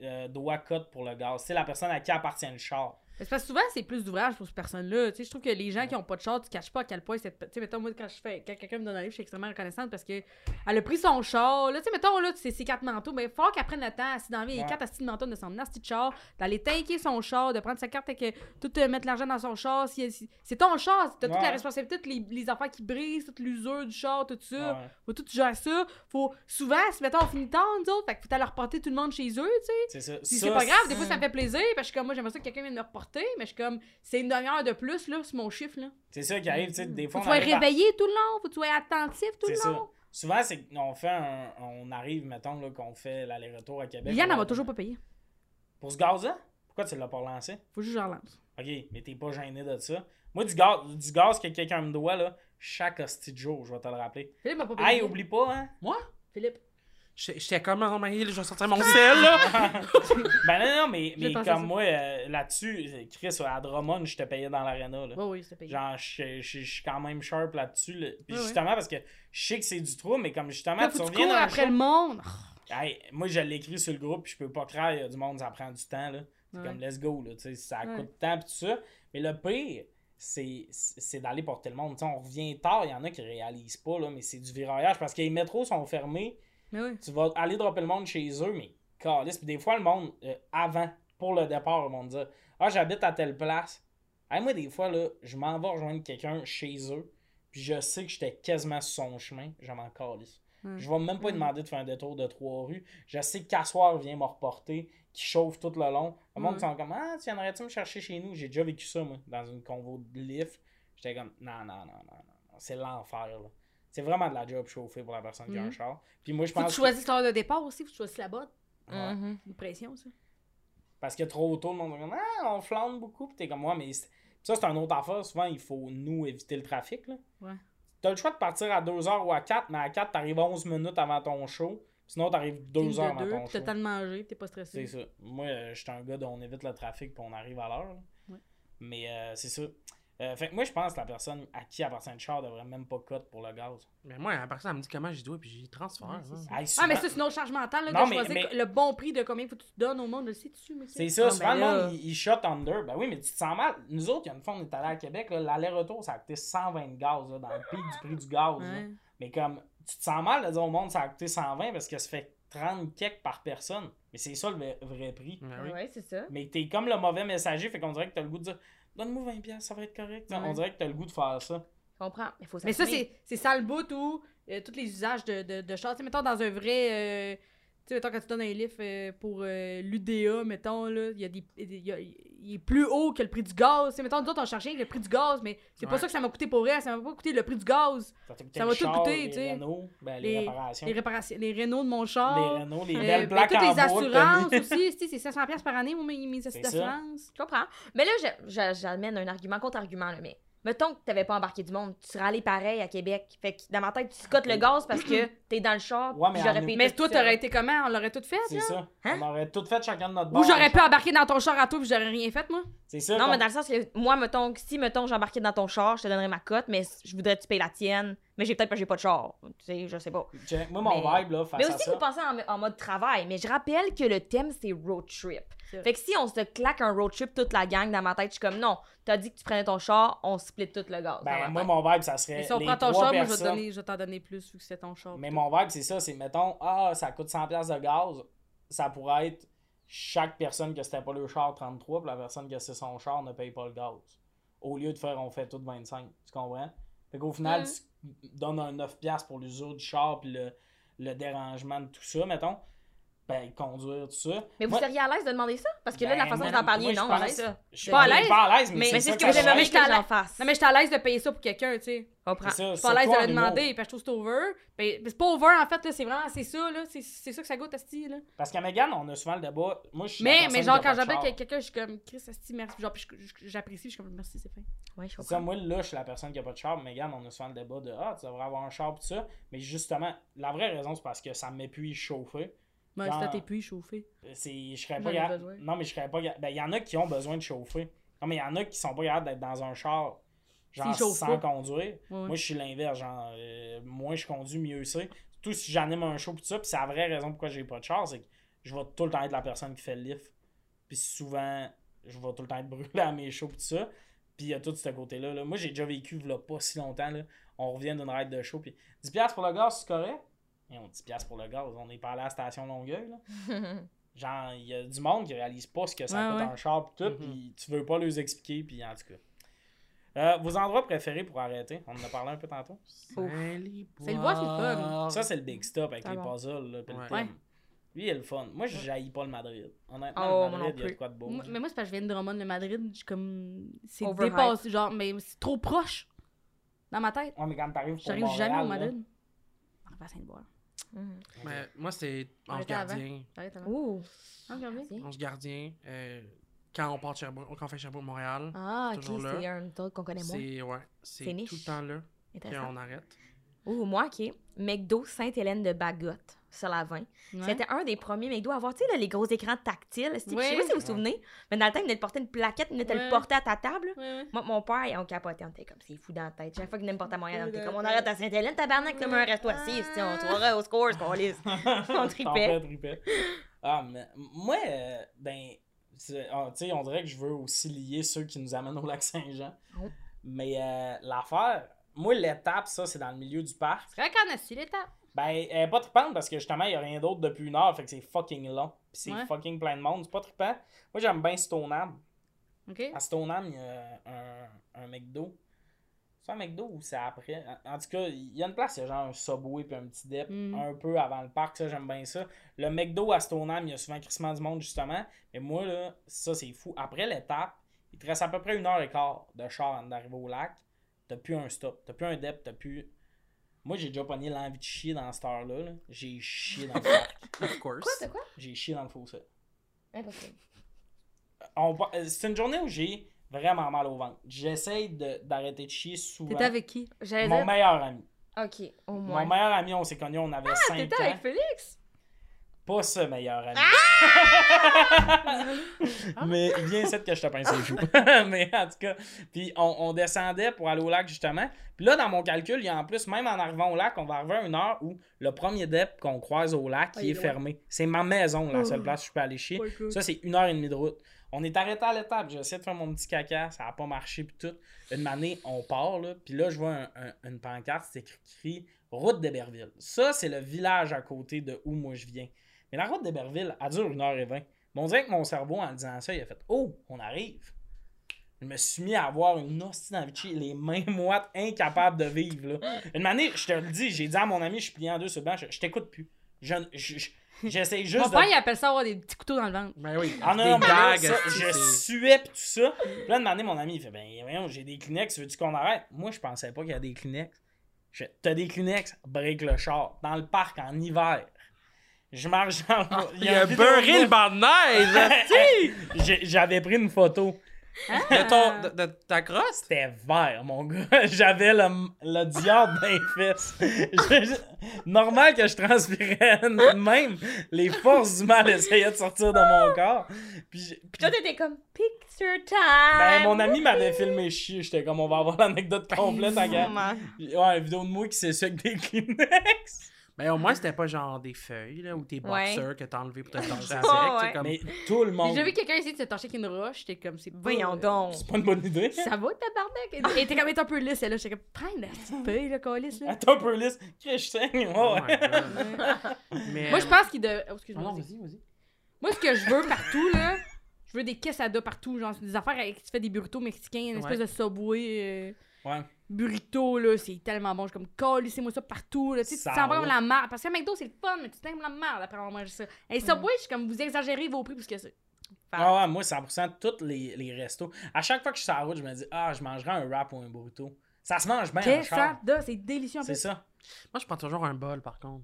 euh, doit cut pour le gaz? C'est la personne à qui appartient le char. C'est parce que souvent, c'est plus d'ouvrage pour ces personnes-là. Tu sais, je trouve que les gens qui ont pas de char, tu caches pas à quel point cette. Tu sais, mettons, moi, quand je fais. Quand quelqu'un me donne un livre, je suis extrêmement reconnaissante parce que elle a pris son char. Là, tu sais, mettons, là, c'est ses quatre manteaux. Mais il faut qu'elle prenne le temps, assis dans la vie, les quatre assis de manteaux de son nasty char, d'aller tanker son char, de prendre sa carte et que tout euh, mettre l'argent dans son char. Si, si- c'est ton char, t'as toute la responsabilité, toutes les, les affaires qui brisent, toute l'usure du char, tout ça. Faut tout gérer ça. Faut souvent, si mettons, on finit tard, nous autres, fait que faut aller reporter tout le monde chez eux, tu sais. C'est ça. C'est pas grave, des fois ça me fait plaisir, parce que comme moi j'aimerais ça que quelqu'un vienne me reporter, mais je suis comme c'est une demi-heure de plus là sur mon chiffre là. C'est ça qui arrive, tu sais, des Faut fois. que on tu sois à- réveillé tout le long, faut que tu sois attentif tout le ça. long. Souvent, c'est qu'on fait un. On arrive, mettons, là, qu'on fait l'aller-retour à Québec. Liliane, elle m'a toujours pas payé. Pour ce gaz-là? Pourquoi tu l'as pas relancé? Faut juste que je relance. Ok, mais t'es pas gêné de ça. Moi, du gaz, du gaz que quelqu'un me doit, là, chaque hostie de jour, je vais te le rappeler. Philippe m'a pas payé. Hey, oublie pas, hein? Moi? Philippe. J'étais comme, oh my, je vais sortir mon sel, là. ben non, non, mais, mais comme ça. moi, euh, là-dessus, Chris, à Drummond, je te payais dans l'aréna, là. Oui, c'était payé. Genre, je je- je suis quand même sharp là-dessus. là. Puis justement, parce que je sais que c'est du trou, mais comme justement, Là, tu reviens dans après le monde. Hey, moi, je l'écris sur le groupe, puis je peux pas croire, il y a du monde, ça prend du temps, là. C'est Ouais. comme, let's go, là, tu sais, ça Ouais. coûte de temps, puis tout ça. Mais le pire, c'est c'est d'aller porter le monde. Tu sais, on revient tard, il y en a qui réalisent pas, là, mais c'est du viraillage, parce que les métros sont fermés, Mais oui. tu vas aller dropper le monde chez eux, mais calice. Puis des fois, le monde, euh, avant, pour le départ, vont me dire Ah, j'habite à telle place. Hey, moi, des fois, là, je m'en vais rejoindre quelqu'un chez eux, puis je sais que j'étais quasiment sur son chemin, je m'en calisse. Ouais. Je vais même pas Ouais. demander de faire un détour de trois rues. Je sais que Cassoir vient me reporter, qui chauffe tout le long. Le monde Ouais. sont comme Ah, tu viendrais-tu me chercher chez nous J'ai déjà vécu ça, moi, dans une convo de lift. J'étais comme Non, non, non, non, non. non. C'est l'enfer, là. C'est vraiment de la job chauffée pour la personne qui a un Mhm. char. Puis moi, je Faut que pense. tu choisisses l'heure de départ aussi, faut que tu choisisses la bonne. Ouais. Mhm. Une pression, ça. Parce que trop tôt, le monde est comme Ah, on flambe beaucoup. Puis t'es comme moi, mais ça, c'est un autre affaire. Souvent, il faut nous éviter le trafic. Là. Ouais. T'as le choix de partir à 2h ou à 4, mais à 4, t'arrives 11 minutes avant ton show. Sinon, t'arrives 2 Team de heures avant deux, ton show. T'as le temps de manger, t'es pas stressé. C'est ça. Moi, euh, je suis un gars dont on évite le trafic puis on arrive à l'heure. Ouais. Mais euh, c'est ça. Euh, fait que moi, je pense que la personne à qui appartient le char devrait même pas cut pour le gaz. Mais moi, la personne, elle me dit comment j'y dois, puis j'y transfère. Ouais, hein. c'est ça. Hey, Ah, mais ça, c'est une autre charge mentale, là, Non, de mais- choisir mais- le bon prix de combien faut que tu te donnes au monde. Le sais-tu, monsieur? C'est ça, Ah, souvent ben le monde, il, il shot under. Ben oui, mais tu te sens mal. Nous autres, il y a une fois, on est allé à Québec, là, l'aller-retour, ça a coûté 120 de gaz, là, dans le pic du prix du gaz. Ouais. Mais comme, tu te sens mal de dire au monde, ça a coûté 120 parce que ça fait 30 kek par personne. Mais c'est ça le vrai, prix. Ben oui. Ouais, c'est ça. Mais t'es comme le mauvais messager, fait qu'on dirait que t'as le goût de dire, donne-moi 20$, piastres, ça va être correct. Ouais. On dirait que t'as le goût de faire ça. Je comprends. Mais faut Mais ça, c'est ça le bout où euh, tous les usages de, de, de char. Mettons, dans un vrai. euh, tu sais, mettons, quand tu donnes un livre euh, pour euh, l'UDA, mettons, là, il y a des. il y a- il est plus haut que le prix du gaz. Mettons, nous autres, on le prix du gaz, mais c'est pas Ouais. ça que ça m'a coûté pour vrai. Ça m'a pas coûté le prix du gaz. Ça, coûté va tout char, les tu sais. Renault, ben, les, Les, réparations, les les, réparations, les Renault de mon char. Renault, les euh, belles ben, toutes les assurances aussi, c'est 700$ par année, moi, mes, mes assurances. Je comprends. Mais là, j'amène un argument contre argument, là, mais mettons que t'avais pas embarqué du monde, tu serais allé pareil à Québec. Fait que dans ma tête, tu scottes le gaz parce que t'es dans le char, Ouais, mais j'aurais en- Mais tout toi, t'aurais été comment? On l'aurait tout fait, C'est là? ça. Hein? On aurait tout fait chacun de notre Ou bord. j'aurais pu embarquer dans ton char à toi puis j'aurais rien fait, moi? C'est ça. Non, comme- mais dans le sens que moi, mettons, que si, mettons, j'embarquais dans ton char, je te donnerais ma cote, mais je voudrais que tu payes la tienne. Mais j'ai peut-être pas, j'ai pas de char. Tu sais, je sais pas. Check. Moi, mon Mais- vibe, là, face Mais à aussi, ça. vous pensez en, en mode travail. Mais je rappelle que le thème, c'est road trip. Fait que si on se claque un road trip, toute la gang, dans ma tête, je suis comme non, t'as dit que tu prenais ton char, on split tout le gaz. Ben, moi, mon vibe, ça serait. Mais si on les prend ton char, moi, je vais, donner, je vais t'en donner plus vu que c'est ton char. Mais mon vibe, c'est ça. C'est, mettons, ah, ça coûte 100$ piastres de gaz. Ça pourrait être chaque personne que c'était pas le char 33, puis la personne que c'est son char ne paye pas le gaz. Au lieu de faire, on fait tout 25. Tu comprends? Fait qu'au final, Mm. tu donnes un 9$ piastres pour l'usure du char, puis le, le dérangement de tout ça, mettons. Ben, conduire, tout ça. Mais vous Moi- seriez à l'aise de demander ça? Parce que là, Ben, la façon moi, dont vous en parliez, je non, pense-. Je suis Pas à l'aise? pas à l'aise, mais, Mais c'est ce que que j'aimerais je que j'en fasse. Non, mais j'étais à l'aise de payer ça pour quelqu'un, tu sais. Comprends. Je suis pas à l'aise de le demander, puis je trouve c'est over. Ben, mais c'est pas over, en fait, c'est vraiment, c'est ça, là. C'est ça que ça goûte, Asti, là. Parce qu'à Megan, on a souvent le débat. Moi, je suis Mais, genre, quand j'appelle quelqu'un, je suis comme, Chris, Asti, merci. Genre, je- je- j'apprécie, je suis comme, merci, c'est fin. Ouais, je comprends. moi, là, je suis la personne qui a pas de char. Megan, on a souvent le débat de Ah, tu devrais avoir un char, pis ça. Mais justement, la vraie raison, c'est parce que ça m'épuise chauffer. Genre- c'est t'es plus chauffé. C'est, je serais pas. Non, mais je serais pas Ben, il y en a qui ont besoin de chauffer. Non, mais il y en a qui sont pas capables d'être dans un char, genre sans pas. conduire. Moi, je suis l'inverse. Genre, euh, moins je conduis, mieux c'est. Surtout si j'anime un show, pis ça. Pis c'est la vraie raison pourquoi j'ai pas de char, c'est que je vais tout le temps être la personne qui fait le lift. Puis souvent, je vais tout le temps être brûlé à mes shows, pis tout ça. Puis il y a tout ce côté-là. là. Moi, j'ai déjà vécu, là, pas si longtemps. Là. On revient d'une ride de show, puis 10$ pour le gaz, c'est correct? Et on 10$ pour le gaz, on est pas allé à la station Longueuil. Là. Genre, il y a du monde qui réalise pas ce que ça Ouais, coûte ouais. un char pis tout, Mhm. pis tu veux pas leur expliquer, puis en tout cas. Euh, vos endroits préférés pour arrêter? On en a parlé un peu tantôt. C'est le bois, c'est le fun. Ça, c'est le big stop avec les bon. puzzles, là, pis le Ouais. Lui, il est le fun. Moi, je jaillis pas le Madrid. Honnêtement, Oh, le Madrid, il y a de quoi de beau. Moi- mais moi, c'est parce que je viens de Drummond, le Madrid. Je suis comme. C'est dépassé, genre, mais c'est trop proche. Dans ma tête. Ouais, mais quand t'arrives J'arrive jamais au là, Madrid. On va à Sainte-Boire. Mhm. Mais moi, c'est On Ange. Gardien. Ouh. Ange Gardien? euh, quand on part de Sherbrooke, quand on fait Sherbrooke-Montréal, Ah, ok, Toujours là. c'est un autre qu'on connaît moins. c'est ouais, C'est c'est niche. tout le temps là Intéressant. qu'on arrête. Ouh, moi, ok. McDo Sainte-Hélène de Bagotte, sur la 20. Ouais. C'était un des premiers McDo à avoir, tu sais, les gros écrans tactiles. Je sais pas si vous vous souvenez, mais dans le temps, ils venaient te porter une plaquette, ils venaient te le porter à ta table. Ouais. Moi, mon père, on capotait, on était comme, c'est fou dans la tête. Chaque fois qu'il venait me porter à Montréal, on était comme, on arrête à Sainte-Hélène, tabarnak, comme un resto assis, si on soirait au score, qu'on lise. On tripait. Ah, mais moi, euh, ben, ah, tu sais, on dirait que je veux aussi lier ceux qui nous amènent au lac Saint-Jean. Oh. Mais euh, l'affaire, moi, l'étape, ça, c'est dans le milieu du parc. C'est vrai qu'on a su l'étape. Ben, elle est pas trippante parce que justement, il n'y a rien d'autre depuis une heure, fait que c'est fucking long. Puis c'est Ouais. fucking plein de monde, c'est pas trippant. Moi, j'aime bien Stoneham. À Stoneham, il y a un, un McDo. C'est un McDo ou c'est après? En, en tout cas, il y a une place, il y a genre un Subway puis un petit dip Mm. un peu avant le parc, ça j'aime bien ça. Le McDo à Stoneham, il y a souvent crissement du monde justement. Mais moi, là, ça c'est fou. Après l'étape, il te reste à peu près une heure et quart de char avant d'arriver au lac. T'as plus un stop, t'as plus un dep, t'as plus. Moi, j'ai déjà pogné l'envie de chier dans cette heure-là. là. J'ai chié dans le parc. Of course. Quoi, c'est quoi? J'ai chié dans le fossé. Impossible. On euh, C'est une journée où j'ai vraiment mal au ventre. J'essaye de- d'arrêter de chier souvent. T'étais avec qui? J'allais Mon dire, meilleur ami. ok, au moins. Mon meilleur ami, on s'est connus, on avait 5 T'étais ans. avec Félix? Pas ce meilleur ami. Ah! mais viens ici que je te pince les joues. mais en tout cas, puis on, on descendait pour aller au lac justement. Puis là, dans mon calcul, il y a en plus, même en arrivant au lac, on va arriver à une heure où le premier dep qu'on croise au lac, Ah, qui il est, fermé. C'est ma maison, la seule Oh. place où je peux aller chier. Ça, c'est une heure et demie de route. On est arrêté à l'étape. J'ai essayé de faire mon petit caca. Ça n'a pas marché. Puis tout. Une année, on part. Là, puis là, je vois un- un- une pancarte. C'est écrit Route d'Héberville. Ça, c'est le village à côté de où moi je viens. Mais la route d'Héberville, elle dure une heure et vingt. Mais on dirait que mon cerveau, en disant ça, il a fait Oh, on arrive. Je me suis mis à avoir une hostie d'envie de les mains moites, incapable de vivre. Là. Une année, je te le dis, j'ai dit à mon ami, je suis plié en deux sur le banc, je, je t'écoute plus. Je- je- je- J'essaie Mon juste de père, il appelle ça avoir des petits couteaux dans le ventre. Ben oui. ah non, des non, mais là, gags, ça, esti, je suais pis tout ça. Puis là, demandé mon ami, il fait Ben voyons, j'ai des Kleenex, veux-tu qu'on arrête? Moi, je pensais pas qu'il y a des Kleenex. Je fais, T'as des Kleenex, break le char. Dans le parc en hiver. Je marche dans le. Il a beurré le banc de neige! J'avais pris une photo. De, ton, de, de ta crosse? C'était vert, mon gars. J'avais le, le diable dans les fesses. Je- je- normal que je transpirais même. Les forces du mal essayaient de sortir de mon corps. Puis, Puis toi, t'étais comme picture time. ben, mon ami m'avait filmé chier. J'étais comme, on va avoir l'anecdote complète à. Ouais, une vidéo de moi qui s'essuie avec des Kleenex. Ben au moins, c'était pas genre des feuilles, là, ou tes Ouais. boxers que t'as enlevé pour te torcher avec. ouais. comme... Mais tout le J'ai monde. déjà vu quelqu'un essayer de se torcher avec une roche, j'étais comme, c'est pas... Voyons donc. C'est pas une bonne idée. Ça va, tabarnak? Et t'es comme, être un peu lisse, et là, j'étais comme, prends la petite feuille, là, là. Attends un peu lisse. Qu'est-ce que je saigne? Oh Ouais. Mais, Moi, je pense qu'il devait... Oh, excuse-moi. non, vas-y. vas-y, vas-y. Moi, ce que je veux partout, là, je veux des quesadas partout, genre des affaires avec tu fais des burritos mexicains, une espèce Ouais. de Subway euh, Ouais. Burrito, là, c'est tellement bon. Je suis comme, calissez-moi ça partout, là. Tu sais, tu Ça sens comme la merde. Parce que McDo, c'est le fun, mais tu sens la merde après avoir mangé ça. Et Subway, je suis comme, vous exagérez vos prix parce que c'est. Ah ouais, moi, 100% tous les, les restos. À chaque fois que je suis sur la route, je me dis, ah, je mangerai un wrap ou un burrito. Ça se mange bien en char. C'est délicieux en C'est plus. ça. Moi, je prends toujours un bol, par contre.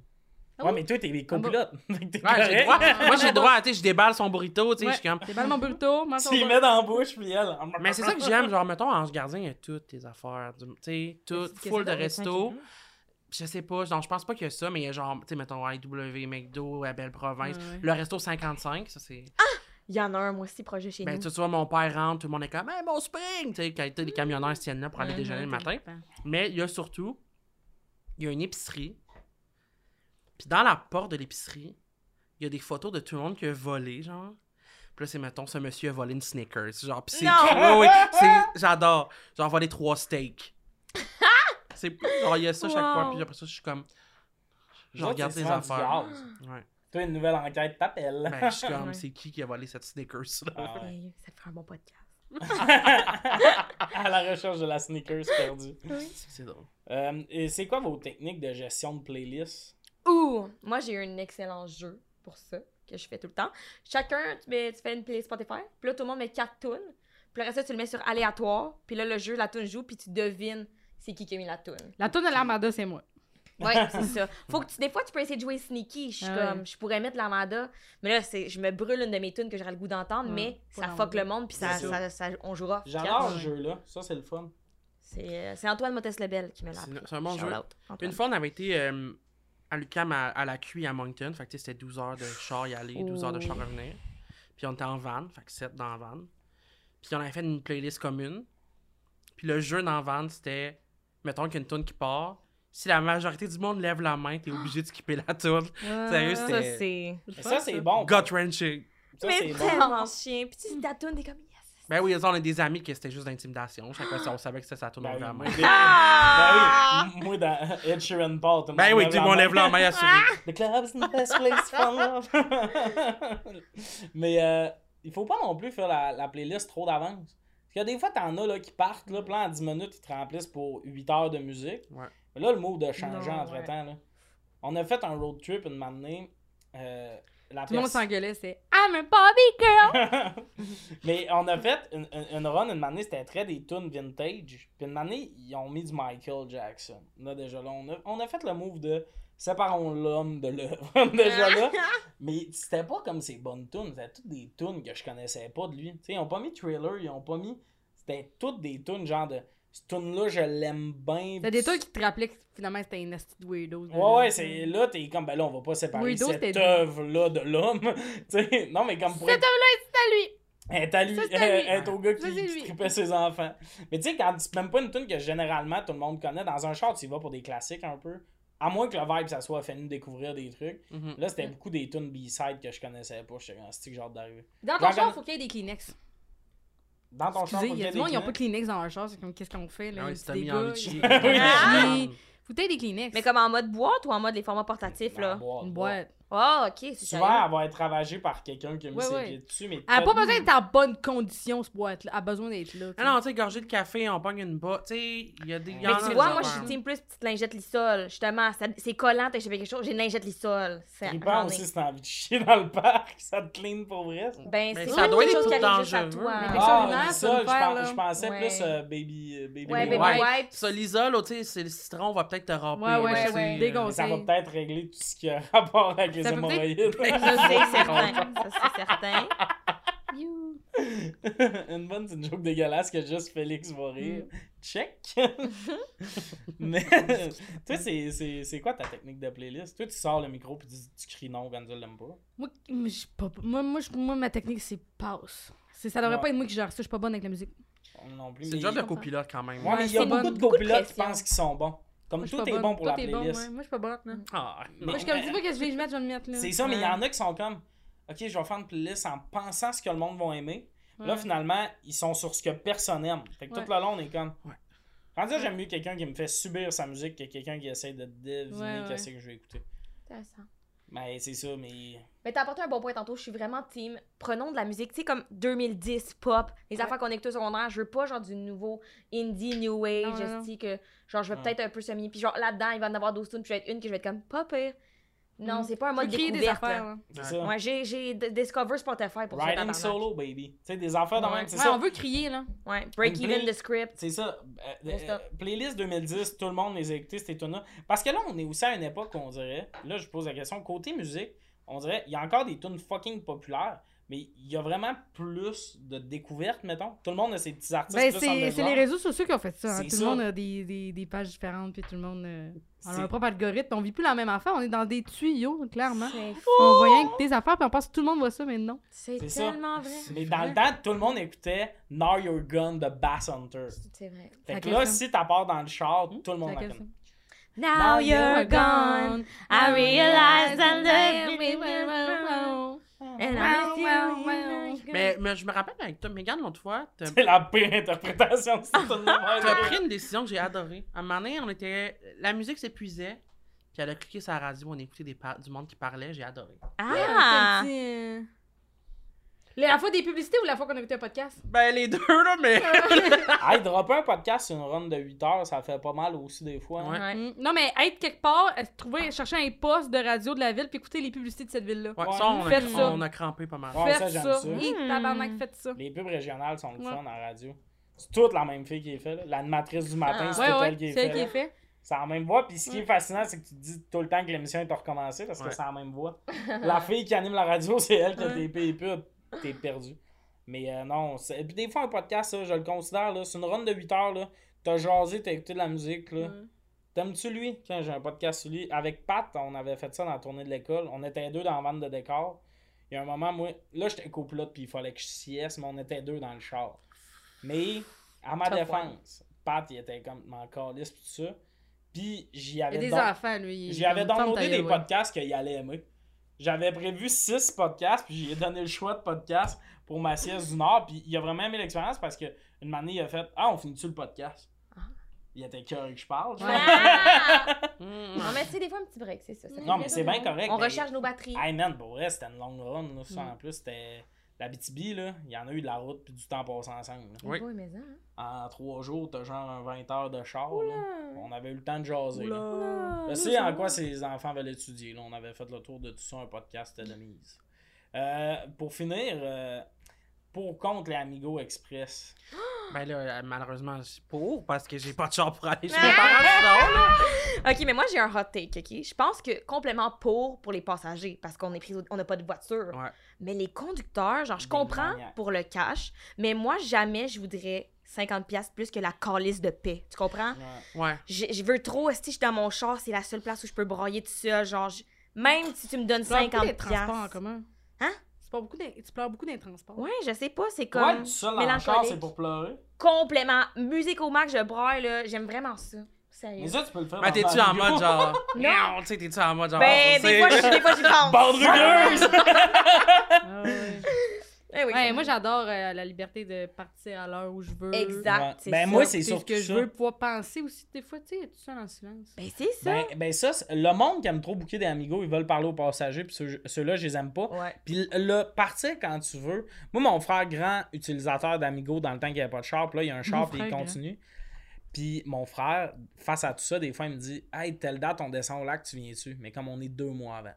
Ah Ouais, oui? mais toi, t'es copilote. Ouais, j'ai correct. droit. Moi, j'ai droit, tu sais, je déballe son burrito, tu sais, Ouais. je suis comme... Pas mon burrito, moi, Tu mets dans la bouche, puis elle. Mais c'est ça que j'aime, genre, mettons, Ange Gardien, il y a toutes tes affaires, tu sais, tout, full de resto. Je sais pas, genre, je pense pas qu'il y a ça, mais il y a genre, tu sais, mettons, IW, McDo, à Belle-Province. Ouais, ouais. Le resto 55, ça c'est. Il y en a un, moi aussi, projet chez Ben, nous. tu vois, mon père rentre, tout le monde est comme, hey, mon spring! Tu sais, quand les camionneurs se tiennent là pour aller déjeuner le matin. Mais il y a surtout, il y a une épicerie. Puis dans la porte de l'épicerie, il y a des photos de tout le monde qui a volé, genre. Puis là, c'est, mettons, ce monsieur a volé une Snickers. Genre, pis c'est. Ouais, c'est- j'adore. Genre, volé trois steaks. c'est. Genre, il y a ça chaque fois. Puis après ça, je suis comme. Je Genre, regarde les affaires. Ouais. Toi, une nouvelle enquête t'appelle. Ben, je suis comme, Ouais. c'est qui qui a volé cette Snickers là? Ah ouais. Hey, Ça ferait un bon podcast. à la recherche de la sneakers perdue. C'est drôle. Euh, et c'est quoi vos techniques de gestion de playlist? Ouh! Moi, j'ai un excellent jeu pour ça, que je fais tout le temps. Chacun, tu, mets, tu fais une playlist Spotify, puis là, tout le monde met quatre tunes. Puis le reste, tu le mets sur aléatoire, puis là, le jeu, la tune joue, puis tu devines c'est qui qui a mis la tune. La tourne de l'Armada, c'est moi. Ouais, c'est ça. Faut que tu, des fois, tu peux essayer de jouer sneaky. Je suis Ah ouais. comme, je pourrais mettre l'Armada, mais là, c'est, je me brûle une de mes tunes que j'aurais le goût d'entendre, Ouais, mais ça fuck le monde, puis ça, ça, ça- on jouera. J'adore ce jeu-là. Ça, c'est le fun. C'est, euh, c'est Antoine Mottes-Lebel qui me l'a C'est- un bon Shout jeu. Une fois, on avait été euh, à l'UQAM à, à la QI à Moncton. Fait que c'était 12 heures de char y aller, 12 heures de char revenir. Puis on était en van, fait que 7 dans la van. Puis on avait fait une playlist commune. Puis le jeu dans la van, c'était, mettons qu'il y a une tune qui part. Si la majorité du monde lève la main, t'es obligé de skipper la tune. Sérieux, Ça, c'était ça, c'est bon. gut wrenching. Ça, mais c'est bon. tellement chien. Puis tu ta tune, t'es comme. Ben oui, on a des amis qui c'était juste d'intimidation. Chaque fois, on savait que c'était sa tune Ben vraiment. moi, Ah! ben oui, moi, dans Ed Sheeran Paul, tout le Ben oui, tout le monde lève la main à celui. The club's the best place for love. Mais euh, il faut pas non plus faire la, la playlist trop d'avance. Parce que des fois, t'en as là, qui partent, là, là, en 10 minutes, ils te remplissent pour 8 heures de musique. Ouais. Mais là, le mot de changer Non, entre temps. Là. On a fait un road trip une matinée. Euh, la Tout le monde s'engueulait, c'est I'm a Bobby girl! Mais on a fait une, une, une run une année, c'était très des tunes vintage. Puis une année, ils ont mis du Michael Jackson. Là, déjà là, on a, on a fait le move de séparons l'homme de l'œuvre. déjà là. Mais c'était pas comme ces bonnes tunes. C'était toutes des tunes que je connaissais pas de lui. Tu sais, ils ont pas mis Thriller, ils ont pas mis. C'était toutes des tunes genre de. Cette tune-là, je l'aime bien. T'as des trucs qui te rappelaient que finalement c'était une nasty weirdo. Ouais, ouais, c'est là, t'es comme, ben là, on va pas séparer Weirdo, cette œuvre-là de l'homme. tu sais, non, mais comme pour Cette œuvre-là, c'est à lui! Elle est à lui, Ça, c'est à elle lui. elle est au gars Ça, qui, c'est qui lui. trippait ses enfants. Mais tu sais, quand c'est même pas une tune que généralement tout le monde connaît, dans un char, tu y vas pour des classiques un peu. À moins que le vibe, ça soit fait nous découvrir des trucs. Mhm. Là, c'était beaucoup des tunes B-side que je connaissais pas. J'étais comme, c'est hâte d'arriver? Dans ton J'en char, connais- faut qu'il y ait des Kleenex. Dans ton char, Excusez, il y a qu'il du monde, ils des ont pas de Kleenex dans leur char, c'est comme qu'est-ce qu'on fait là? Petits t'as mis il- chier. Oui. Ah. Des Kleenex. Mais comme en mode boîte ou en mode les formats portatifs, là? Une boîte. Boîte. Oh, ok, c'est Souvent, elle va être ravagée par quelqu'un qui a mis ses pieds dessus. Mais Elle a pas besoin d'être en bonne condition, ce boîte-là. Elle a besoin d'être là. Ah non, tu sais, gorgée de café, on pogne une botte. Tu sais, il y a des. Mais tu vois, moi, je suis team plus petite lingette lissole. Justement, c'est collant, t'as échappé quelque chose. J'ai une lingette. C'est j'en ai. aussi si t'as envie de chier dans le parc, ça te clean pour vrai. ça. Ben, Mais c'est ça pas doit quelque être chose qui tout arrive juste à dangereux. toi. Mais quelque Ah, le je, pensais Ouais. plus euh, baby, euh, baby wipes. Ça, l'isole, tu sais, c'est le citron va peut-être te râper. Ouais, ouais, ouais, c'est, ça va peut-être régler tout ce qui a rapport avec Ça peut hémorroïdes. Ça, c'est certain. Ça, c'est certain. You. une bonne, c'est une joke dégueulasse que juste Félix va rire. Check! Mais, toi, c'est- c'est c'est quoi ta technique de playlist? Toi, tu sors le micro puis tu, tu cries non quand tu l'aime pas. Moi, pas- moi, moi, moi, ma technique, c'est passe. C'est- Ça devrait Ouais. pas être moi qui gère ça, je suis pas bonne avec la musique. Non plus. C'est le genre de copilote quand même. Ouais, mais il y a beaucoup bonne- de beaucoup de copilotes qui pensent qu'ils sont bons. Comme Moi, suis tout est bonne. bon pour la Toi, t'es bon, playlist. ouais. Moi, je suis pas bonne, là. Ah, Mais- Moi, je comme dis pas que je vais je vais mettre, je vais le mettre, là. C'est ça, mais il y en a qui sont comme, OK, je vais faire une playlist en pensant ce que le monde va aimer. Là, Ouais. finalement, ils sont sur ce que personne aime. Fait que Ouais. tout le long, on est comme. Ouais. Rendu là, j'aime mieux quelqu'un qui me fait subir sa musique que quelqu'un qui essaie de deviner Ouais, ouais. qu'est-ce que je vais écouter. Intéressant. Mais c'est ça, mais. Mais t'as apporté un bon point tantôt. Je suis vraiment team. Prenons de la musique, tu sais, comme 2010, pop, les Ouais. affaires qu'on écoute au secondaire. Je veux pas, genre, du nouveau indie, new wave. Non, je dis que, genre, je vais Ouais. peut-être un peu semi. Puis, genre, là-dedans, il va en avoir 12 tunes, puis je vais être une que je vais être comme, pas pire. Non, Mm. c'est pas un mode créer des découverte. affaires, là. Ouais. ça. Ouais, j'ai, j'ai Discover Spotify pour ça. Writing tabarnak. solo, baby. Tu sais, des affaires de Ouais. même, c'est Ouais, ça. on veut crier, là. Ouais, break Une even play- the script. C'est ça. Euh, euh, ça. playlist 2010, tout le monde les a écoutés, ces tunes-là. Parce que là, on est aussi à une époque où on dirait, là, je pose la question, côté musique, on dirait, il y a encore des tunes fucking populaires, mais il y a vraiment plus de découvertes, mettons. Tout le monde a ses petits artistes Ben, c'est les réseaux sociaux qui ont fait ça. hein. Tout ça. le monde a des, des, des pages différentes, puis tout le monde euh, a leur propre algorithme. On vit plus la même affaire, on est dans des tuyaux, clairement. C'est On voit rien que des affaires, puis on pense que tout le monde voit ça, mais non. C'est ça. tellement vrai. Mais dans le temps, tout le monde écoutait Now Your Gun de Bass Hunter. C'est vrai. Fait que là, si t'as part dans le char, tout le monde la Laquelle, connaît. Now you're gone. I realize that me And Mais, mais je me rappelle avec toi, Megan, l'autre fois, t'as C'est la pire interprétation de cette tune t'as pris une décision que j'ai adorée. À un moment donné, on était... la musique s'épuisait, puis elle a cliqué sur la radio, on écoutait des par- du monde qui parlait, j'ai adoré. Ah! euh, La fois des publicités ou la fois qu'on a écouté un podcast? Ben, les deux, là, mais... Hey, dropper un podcast sur une run de 8 heures, ça fait pas mal aussi des fois. hein. Ouais. Ouais. Mm. Non, mais être quelque part, euh, trouver, chercher un poste de radio de la ville, puis écouter les publicités de cette ville-là. Ouais, Ouais. ça, on a, ça. on a crampé pas mal. Ouais, ça, j'aime ça. ça. Hi, Mm. tabarnak, faites ça. Les pubs régionales sont le Ouais. fun en radio. C'est toute la même fille qui est faite. là. L'animatrice du matin, Ah. c'est Ouais, toute ouais, elle qui est c'est elle faite. qui est là. fait. C'est la même voix. Puis ce qui est fascinant, c'est que tu te dis tout le temps que l'émission est recommencée parce que Ouais. c'est la même voix. la fille qui anime la radio, c'est elle qui a Ouais. les pubs. T'es perdu. Mais euh, non, c'est- puis des fois, un podcast, je le considère, là, c'est une run de 8 heures. Là. T'as jasé, t'as écouté de la musique. Là. T'aimes-tu lui? Quand j'ai un podcast sur lui. Avec Pat, on avait fait ça dans la tournée de l'école. On était deux dans la vente de décor. Il y a un moment, moi, là, j'étais copilote, puis il fallait que je sieste, mais on était deux dans le char. Mais, à ma défense, Pat, il était comme mon calice, tout ça. Puis, j'y Il y a avais, des don- enfants, lui. j'y avais downloadé des ouais. podcasts qu'il allait aimer. J'avais prévu six podcasts, puis j'ai donné le choix de podcasts pour ma sieste du Nord. Puis, il a vraiment aimé l'expérience parce que une année, il a fait Ah, on finit-tu le podcast? Ah. Il était cœur que je parle. Ouais. Ah! Mm. Non, mais c'est des fois un petit break, c'est ça. Non, mais c'est bien correct, On mais- recharge nos batteries. Hey man, pour vrai, c'était une longue run. Là, ça, Mm. En plus, c'était la BTB, là. Il y en a eu de la route puis du temps passé ensemble. là. Oui. Oui, mais hein? En trois jours, t'as genre un 20 heures de char. Là. On avait eu le temps de jaser. là. Je sais en quoi ces enfants veulent étudier. Là. On avait fait le tour de tout ça, un podcast de mise. Euh, pour finir, euh, pour ou contre les Amigo Express? Ben là, euh, malheureusement, je suis pour, parce que j'ai pas de char pour aller chez Ah! mes parents, sinon, là. Ok, mais moi j'ai un hot take, ok? Je pense que complètement pour pour les passagers, parce qu'on est pris, au- on n'a pas de voiture. Ouais. Mais les conducteurs, genre, je Des comprends pour le cash, mais moi jamais je voudrais 50$ piastres plus que la calice de paix. Tu comprends? Ouais. Ouais. Je je veux trop, si je suis dans mon char, c'est la seule place où je peux broyer tout seul. Genre, je- même si tu me donnes Tu pleures beaucoup 50$. des transports en commun. Hein? Tu pleures beaucoup tu pleures beaucoup des transports. Ouais, je sais pas, c'est Ouais, comme tout seul dans le char, mélancolique. c'est pour pleurer. Complètement. Musique au max, je braille, là. J'aime vraiment ça. Sérieux. Mais ça, tu peux le faire. Ben, dans t'es-tu en mode genre. Non. Tu sais, t'es-tu en mode genre. Ben, des fois, je- des fois, j'y pense. Bande rugueuse! Ah ouais. Eh oui, Ouais, moi, j'adore euh, la liberté de partir à l'heure où je veux. Exact. Ben, ça. moi, c'est C'est ce surtout que je ça. veux pouvoir penser aussi. Des fois, tu sais, tout seul en silence. Ben, c'est ça. Ben, ben ça, le monde qui aime trop bouquer des Amigos, ils veulent parler aux passagers, puis ceux- ceux-là, je les aime pas. Ouais. Puis le partir quand tu veux. Moi, mon frère grand utilisateur d'Amigo dans le temps qu'il n'y avait pas de char, puis là, il y a un char, puis il continue. Puis mon frère, face à tout ça, des fois, il me dit Hey, telle date, on descend au lac, tu viens-tu Mais comme on est deux mois avant.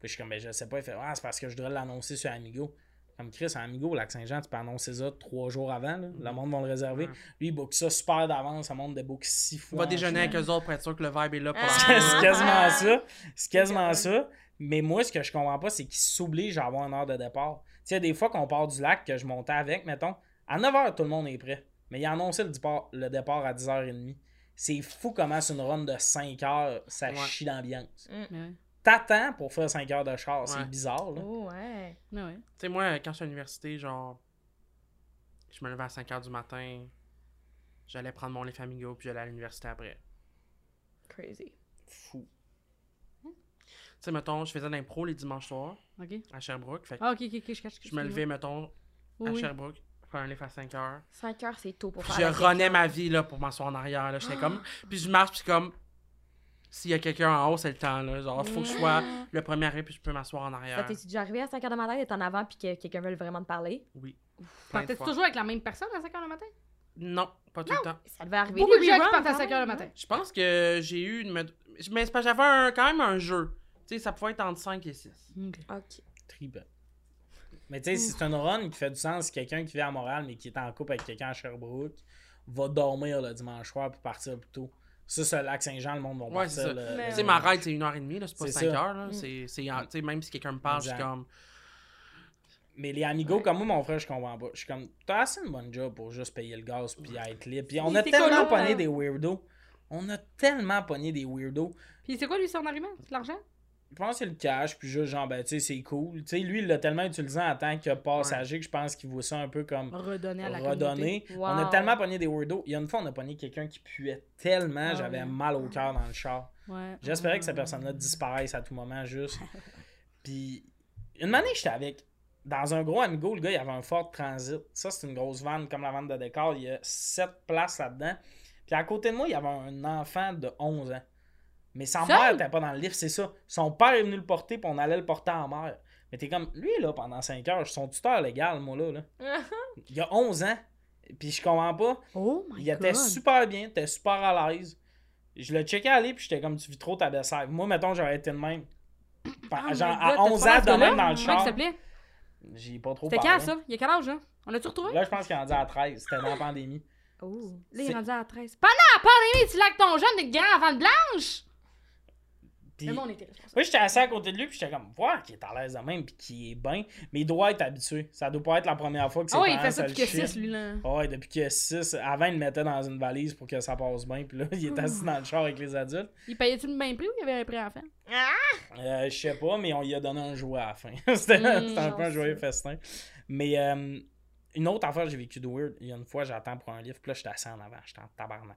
Puis je suis comme, ben, je sais pas. Il fait Ah, c'est parce que je devrais l'annoncer sur Amigo. Comme Chris, Amigo, au lac Saint-Jean, tu peux annoncer ça trois jours avant. là. Le monde va le réserver. Ouais. Lui, il book ça super d'avance. Le monde book six On fois. va en déjeuner avec eux autres pour être sûr que le vibe est là pour. C'est quasiment ça. C'est quasiment ça. Mais moi, ce que je comprends pas, c'est qu'ils s'obligent à avoir une heure de départ. Tu sais, des fois qu'on part du lac, que je montais avec, mettons, à 9h, tout le monde est prêt. Mais il a annoncé le départ, le départ à 10h30. C'est fou comment c'est une run de 5 heures, ça Ouais. chie l'ambiance. Ouais. T'attends pour faire 5 heures de char, Ouais. c'est bizarre, là. Oh, ouais. Tu sais, moi, quand j'étais à l'université, genre, je me levais à 5 h du matin, j'allais prendre mon lait Famigo, puis j'allais à l'université après. Crazy. Fou. Tu sais, mettons, je faisais de l'impro les dimanches soirs à Sherbrooke. Fait Ah, ok, ok, ok, je cache. je me levais, mettons, Oui, à oui. Sherbrooke, un livre à 5 heures. 5 heures, c'est tôt pour Puis faire je renais ma vie là, pour m'asseoir en arrière. Là. J'étais comme. Puis je marche, puis comme. S'il y a quelqu'un en haut, c'est le temps. Là. Genre, faut que je sois le premier arrivé, puis je peux m'asseoir en Ça arrière. t'es déjà arrivé à 5 heures de matin d'être en avant puis que quelqu'un veut vraiment te parler? Oui. Partais toujours avec la même personne à 5h le matin? Non, pas tout le temps. Ça devait arriver. Beaucoup de gens qui partent à quand 5h le matin. Je pense que j'ai eu une. Mais j'avais un- quand même un jeu. Tu sais, ça pouvait être entre 5 et 6. hein? Ok. Triple. Mais tu sais, si c'est une run qui fait du sens, quelqu'un qui vit à Montréal mais qui est en couple avec quelqu'un à Sherbrooke va dormir le dimanche soir puis partir plus tôt. Ça, c'est le lac Saint-Jean, le monde va Ouais, c'est partir. ça. le- Mais Tu sais, ma ride, c'est une heure et demie, là, c'est pas C'est 5 ça. heures. Là. C'est, c'est, en- tu sais, même si quelqu'un me parle, je suis comme. Mais les amigos, comme moi, mon frère, je comprends pas. Je suis comme, t'as assez une bonne job pour juste payer le gaz puis être libre. Puis on a tellement pogné hein. des weirdos. On a tellement pogné des weirdos. Puis c'est quoi lui son argument? C'est l'argent? Je pense que c'est le cash, puis juste genre, ben, tu sais, c'est cool. Tu sais, lui, il l'a tellement utilisé en tant que passager que je pense qu'il voit ça un peu comme Redonner à la redonner. On a tellement pogné des weirdos. Il y a une fois, on a pogné quelqu'un qui puait tellement, Ah j'avais mal au cœur dans le char. Ouais. J'espérais que cette personne-là disparaisse à tout moment, juste. Puis, une année, j'étais avec. Dans un gros Amigo, le gars, il avait un Ford Transit. Ça, c'est une grosse vanne, comme la vanne de décor. Il y a sept places là-dedans. Puis, à côté de moi, il y avait un enfant de 11 ans. Mais sa Seul? mère n'était pas dans le livre, c'est ça. Son père est venu le porter, puis on allait le porter en mer. Mais t'es comme, lui, là, pendant 5 heures, je suis son tuteur légal, moi, là. là. Il a 11 ans. Puis, je comprends pas. Oh my Il god. était super bien, était super à l'aise. Je le checkais aller, puis j'étais comme, tu vis trop ta belle Moi, mettons, j'aurais été de même. Oh genre, à God, 11 t'as ans, de même dans le char. J'ai pas trop C'était quand ça? Il y a quel âge, hein? On l'a-tu retrouvé? Là, je pense qu'il est rendu à 13. C'était dans la pandémie. Oh. Là, il est rendu à 13. Pendant la pandémie, tu laques ton jeune de grand enfant de blanche! Puis, Le monde était responsable. moi, j'étais assis à côté de lui, puis j'étais comme, voir qu'il est à l'aise de même, puis qu'il est bien. Mais il doit être habitué. Ça doit pas être la première fois que c'est Ah ouais, il fait ça depuis que 6, lui, là. Ouais, depuis a 6. Avant, il le mettait dans une valise pour que ça passe bien, puis là, il est assis dans le char avec les adultes. Il payait-tu le même prix ou il avait un prix enfant? Euh, je sais pas, mais on lui a donné un jouet à la fin. C'était Mm, c'était un peu un joyeux festin. Mais euh, une autre affaire, j'ai vécu de weird. Il y a une fois, j'attends pour un livre, puis là, j'étais assis en avant. J'étais en tabarnak.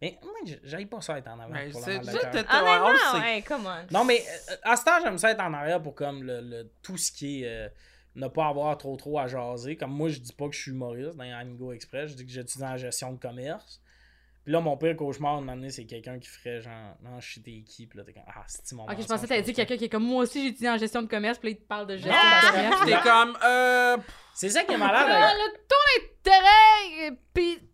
Mais moi, j'aille pas ça être en avant Ben, pour le mal de cœur. Ah, mais on le non, come on. Non, mais euh, à ce temps, j'aime ça être en arrière pour comme le, le- tout ce qui est. euh, ne pas avoir trop trop à jaser. Comme moi, je dis pas que je suis humoriste dans Amigo Express, je dis que j'étudie en gestion de commerce. Puis là, mon pire cauchemar de m'amener, c'est quelqu'un qui ferait genre, non, je suis t'es qui, puis là, t'es comme, ah, c'est mon Ok, je pensais que t'avais dit quelqu'un qui est comme moi aussi, j'étudie en gestion de commerce, puis là, il te parle de gestion Ah! de commerce. J'étais comme. Euh. C'est ça qui est malade. Ah, le ton d'intérêt, euh, pis euh,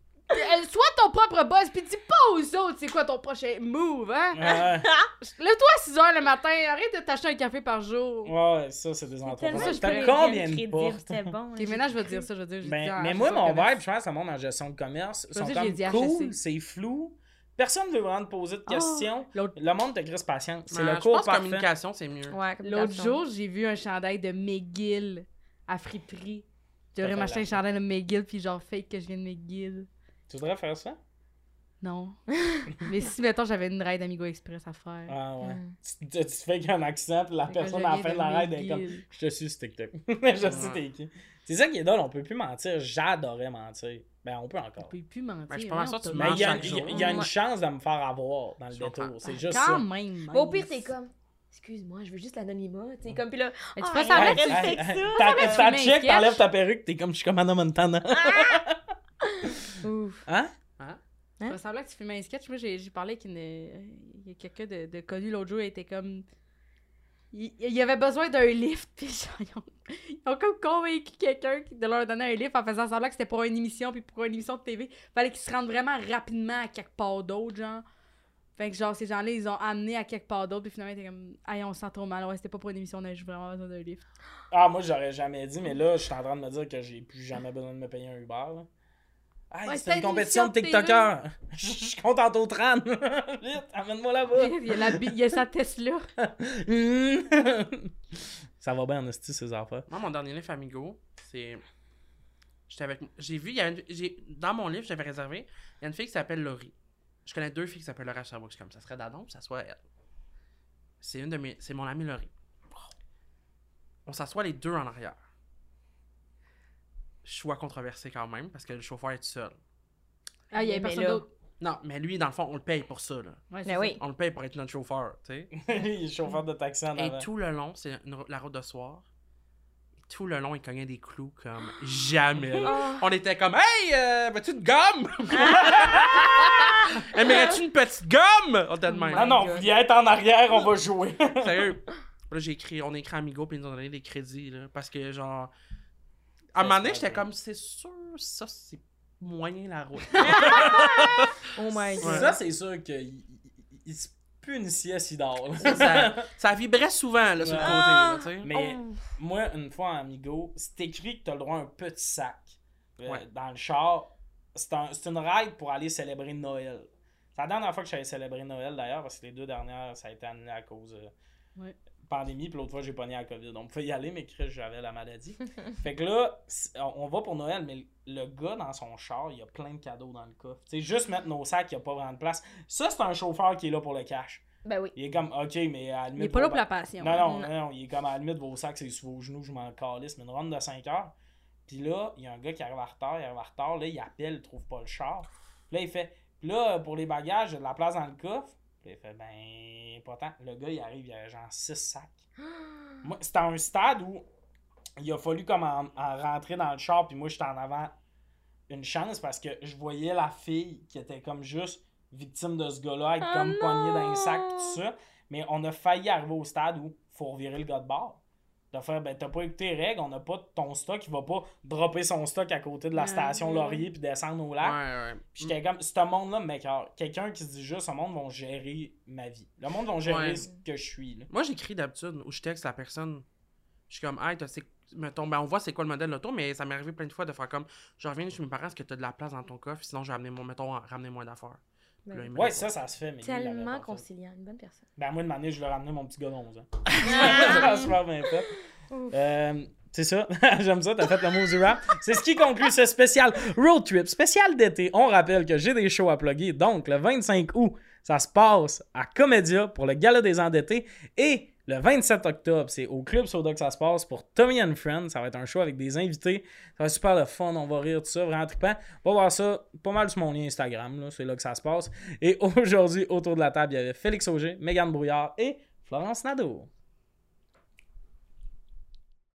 sois ton propre boss, pis dis pas aux autres c'est quoi ton prochain move, hein? Ouais, Lève-toi à 6h le matin, arrête de t'acheter un café par jour. ouais, ça, c'est des entreprises. je T'as combien de portes? Bon. Ok, j'ai maintenant je vais dire ça, je vais dire. Ben, en mais moi, mon vibe, je pense, le monde en gestion de commerce, sont comme dit cool, c'est flou. Personne veut vraiment te poser de Ah, questions. Le monde te crisse patience. C'est euh, le je cours pense que parfait. communication, c'est mieux. Ouais, L'autre jour, j'ai vu un chandail de McGill à friperie. Je fait m'acheter un chandail de McGill, puis genre fake que je viens de McGill. Tu voudrais faire ça? Non. Mais si, mettons, j'avais une ride Amigo Express à faire. Ah ouais. Mm. Tu, tu- fais qu'un accent, puis la personne à la fin de la ride est comme. Je te suis sur TikTok. je sais Ouais. t'es qui. C'est ça qui est drôle, on peut plus mentir. J'adorais mentir. Ben, on peut On encore. peut plus mentir. Ben, je suis pas mal sûr que tu Mais il y a, il y a- une chance de me faire avoir dans le détour. C'est juste Quand ça. même. Au pire, t'es comme. Excuse-moi, je veux juste l'anonymat. Tu sais, comme, puis là. Mais tu Ah, fais arrête, fais fais Hey, ça. Sketch. t'enlèves ta perruque, t'es comme je suis comme Hannah Montana. Ouf. Hein? Tu fais semblant que tu filmais un sketch. Moi, j'ai parlé avec une. euh, Il y a quelqu'un de, de connu l'autre jour, il était comme. Il, il avait besoin d'un lift, puis ils ont, ils ont comme convaincu quelqu'un de leur donner un lift en faisant semblant que c'était pour une émission, puis pour une émission de TV. Fallait qu'ils se rendent vraiment rapidement à quelque part d'autre, genre. Fait que genre, ces gens-là, ils ont amené à quelque part d'autre, puis finalement, ils étaient comme, hey, on se sent trop mal, ouais, c'était pas pour une émission, on a juste vraiment besoin d'un lift. Ah, moi, j'aurais jamais dit, mais là, je suis en train de me dire que j'ai plus jamais besoin de me payer un Uber. là. Hey, Ouais, c'est une compétition de TikTokers. Je suis content au tran. Vite, amène-moi là-bas. Il y a, la bi- il y a sa Tesla. Ça va bien en esti, ces affaires. Moi, mon dernier livre Amigo, c'est. J'étais avec. J'ai vu, il y a une... j'ai- dans mon livre, j'avais réservé, il y a une fille qui s'appelle Laurie. Je connais deux filles qui s'appellent Laurie à Sherbrooke. Je suis comme ça serait Dadon, puis ça soit elle? C'est une de mes. C'est mon amie Laurie. On s'assoit les deux en arrière. Choix controversé quand même, parce que le chauffeur est tout seul. Ah, il y a Mais personne là- d'autre. Non, mais lui, dans le fond, on le paye pour ça, là. Ouais, c'est Mais ça. oui. On le paye pour être notre chauffeur, tu sais. Il est chauffeur de taxi en Et avant. tout le long, c'est une rou- la route de soir. Tout le long, il cognait des clous comme jamais. là. Oh. On était comme, hey, euh, veux-tu une gomme? Aimerais-tu une petite gomme? On était de même. Ah non, God. vous être en arrière, on va jouer. Sérieux. Là, j'ai écrit, on a écrit Amigo, puis ils nous ont donné des crédits, là. Parce que, genre. À un moment donné, j'étais comme, c'est sûr, ça, c'est moyen la route. Oh my god. Ça, c'est sûr qu'il il- se punissait s'il dort. ça, ça vibrait souvent, là, sur le côté, là, sais. Mais Oh. moi, une fois Amigo, c'est écrit que t'as le droit à un petit sac euh, Ouais. dans le char. C'est un- c'est une ride pour aller célébrer Noël. C'est la dernière fois que j'allais célébrer Noël d'ailleurs, parce que les deux dernières, ça a été annulé à cause euh, Ouais. Pandémie, puis l'autre fois, j'ai pogné la COVID. Donc, on pouvait y aller, mais Chris, j'avais la maladie. fait que là, on va pour Noël, mais le gars dans son char, il y a plein de cadeaux dans le coffre. Tu sais, juste mettre nos sacs, il n'y a pas vraiment de place. Ça, c'est un chauffeur qui est là pour le cash. Ben oui. Il est comme, ok, mais à la Il est pas là pour la passion. non, non, Non. non, il est comme à la limite, vos sacs, c'est sous vos genoux, je m'en calisse, mais une ronde de 5 heures. Puis là, il y a un gars qui arrive en retard, il arrive en retard, là, il appelle, il trouve pas le char. Puis là, il fait, puis là, pour les bagages, il y a de la place dans le coffre. Puis il fait, ben, pas tant. Le gars, il arrive, il a genre 6 sacs. Moi, c'était un stade où il a fallu comme en, en rentrer dans le char, puis moi, j'étais en avant une chance parce que je voyais la fille qui était comme juste victime de ce gars-là, être Oh comme poignée dans les sacs, tout ça. Mais on a failli arriver au stade où faut revirer le gars de bord. De faire, ben, t'as pas écouté les règles, on n'a pas ton stock, il va pas dropper son stock à côté de la station Laurier puis descendre au lac. Ouais, ouais. Puis j'étais comme, ce monde-là, mec, alors, quelqu'un qui se dit juste, ce monde va gérer ma vie. Le monde va gérer Ouais. ce que je suis. Là. Moi, j'écris d'habitude ou je texte la personne. Je suis comme, hey, t'as- c'est- mettons, ben, on voit c'est quoi le modèle d'auto, mais ça m'est arrivé plein de fois de faire comme, je reviens chez mes parents, est-ce que t'as de la place dans ton coffre, sinon je vais amener mon, mettons, ramener moins d'affaires. Là, me Ouais, ça, ça se fait. Mais Tellement conciliant, une bonne personne. Ben, moi, de manière, je vais ramener mon petit gars de 11 ans. Ah! Super bien fait. Euh, c'est ça, j'aime ça, t'as fait le mot du rap. C'est ce qui conclut ce spécial road trip, spécial d'été. On rappelle que j'ai des shows à plugger. Donc, le 25 août, ça se passe à Comédia pour le Gala des endettés. Et le 27 octobre, c'est au Club Soda que ça se passe pour Tommy and Friends. Ça va être un show avec des invités. Ça va être super le fun, on va rire, tout ça, vraiment trippant. On va voir ça pas mal sur mon lien Instagram, c'est là que ça se passe. Et aujourd'hui, autour de la table, il y avait Félix Auger, Mégane Brouillard et Florence Nadeau.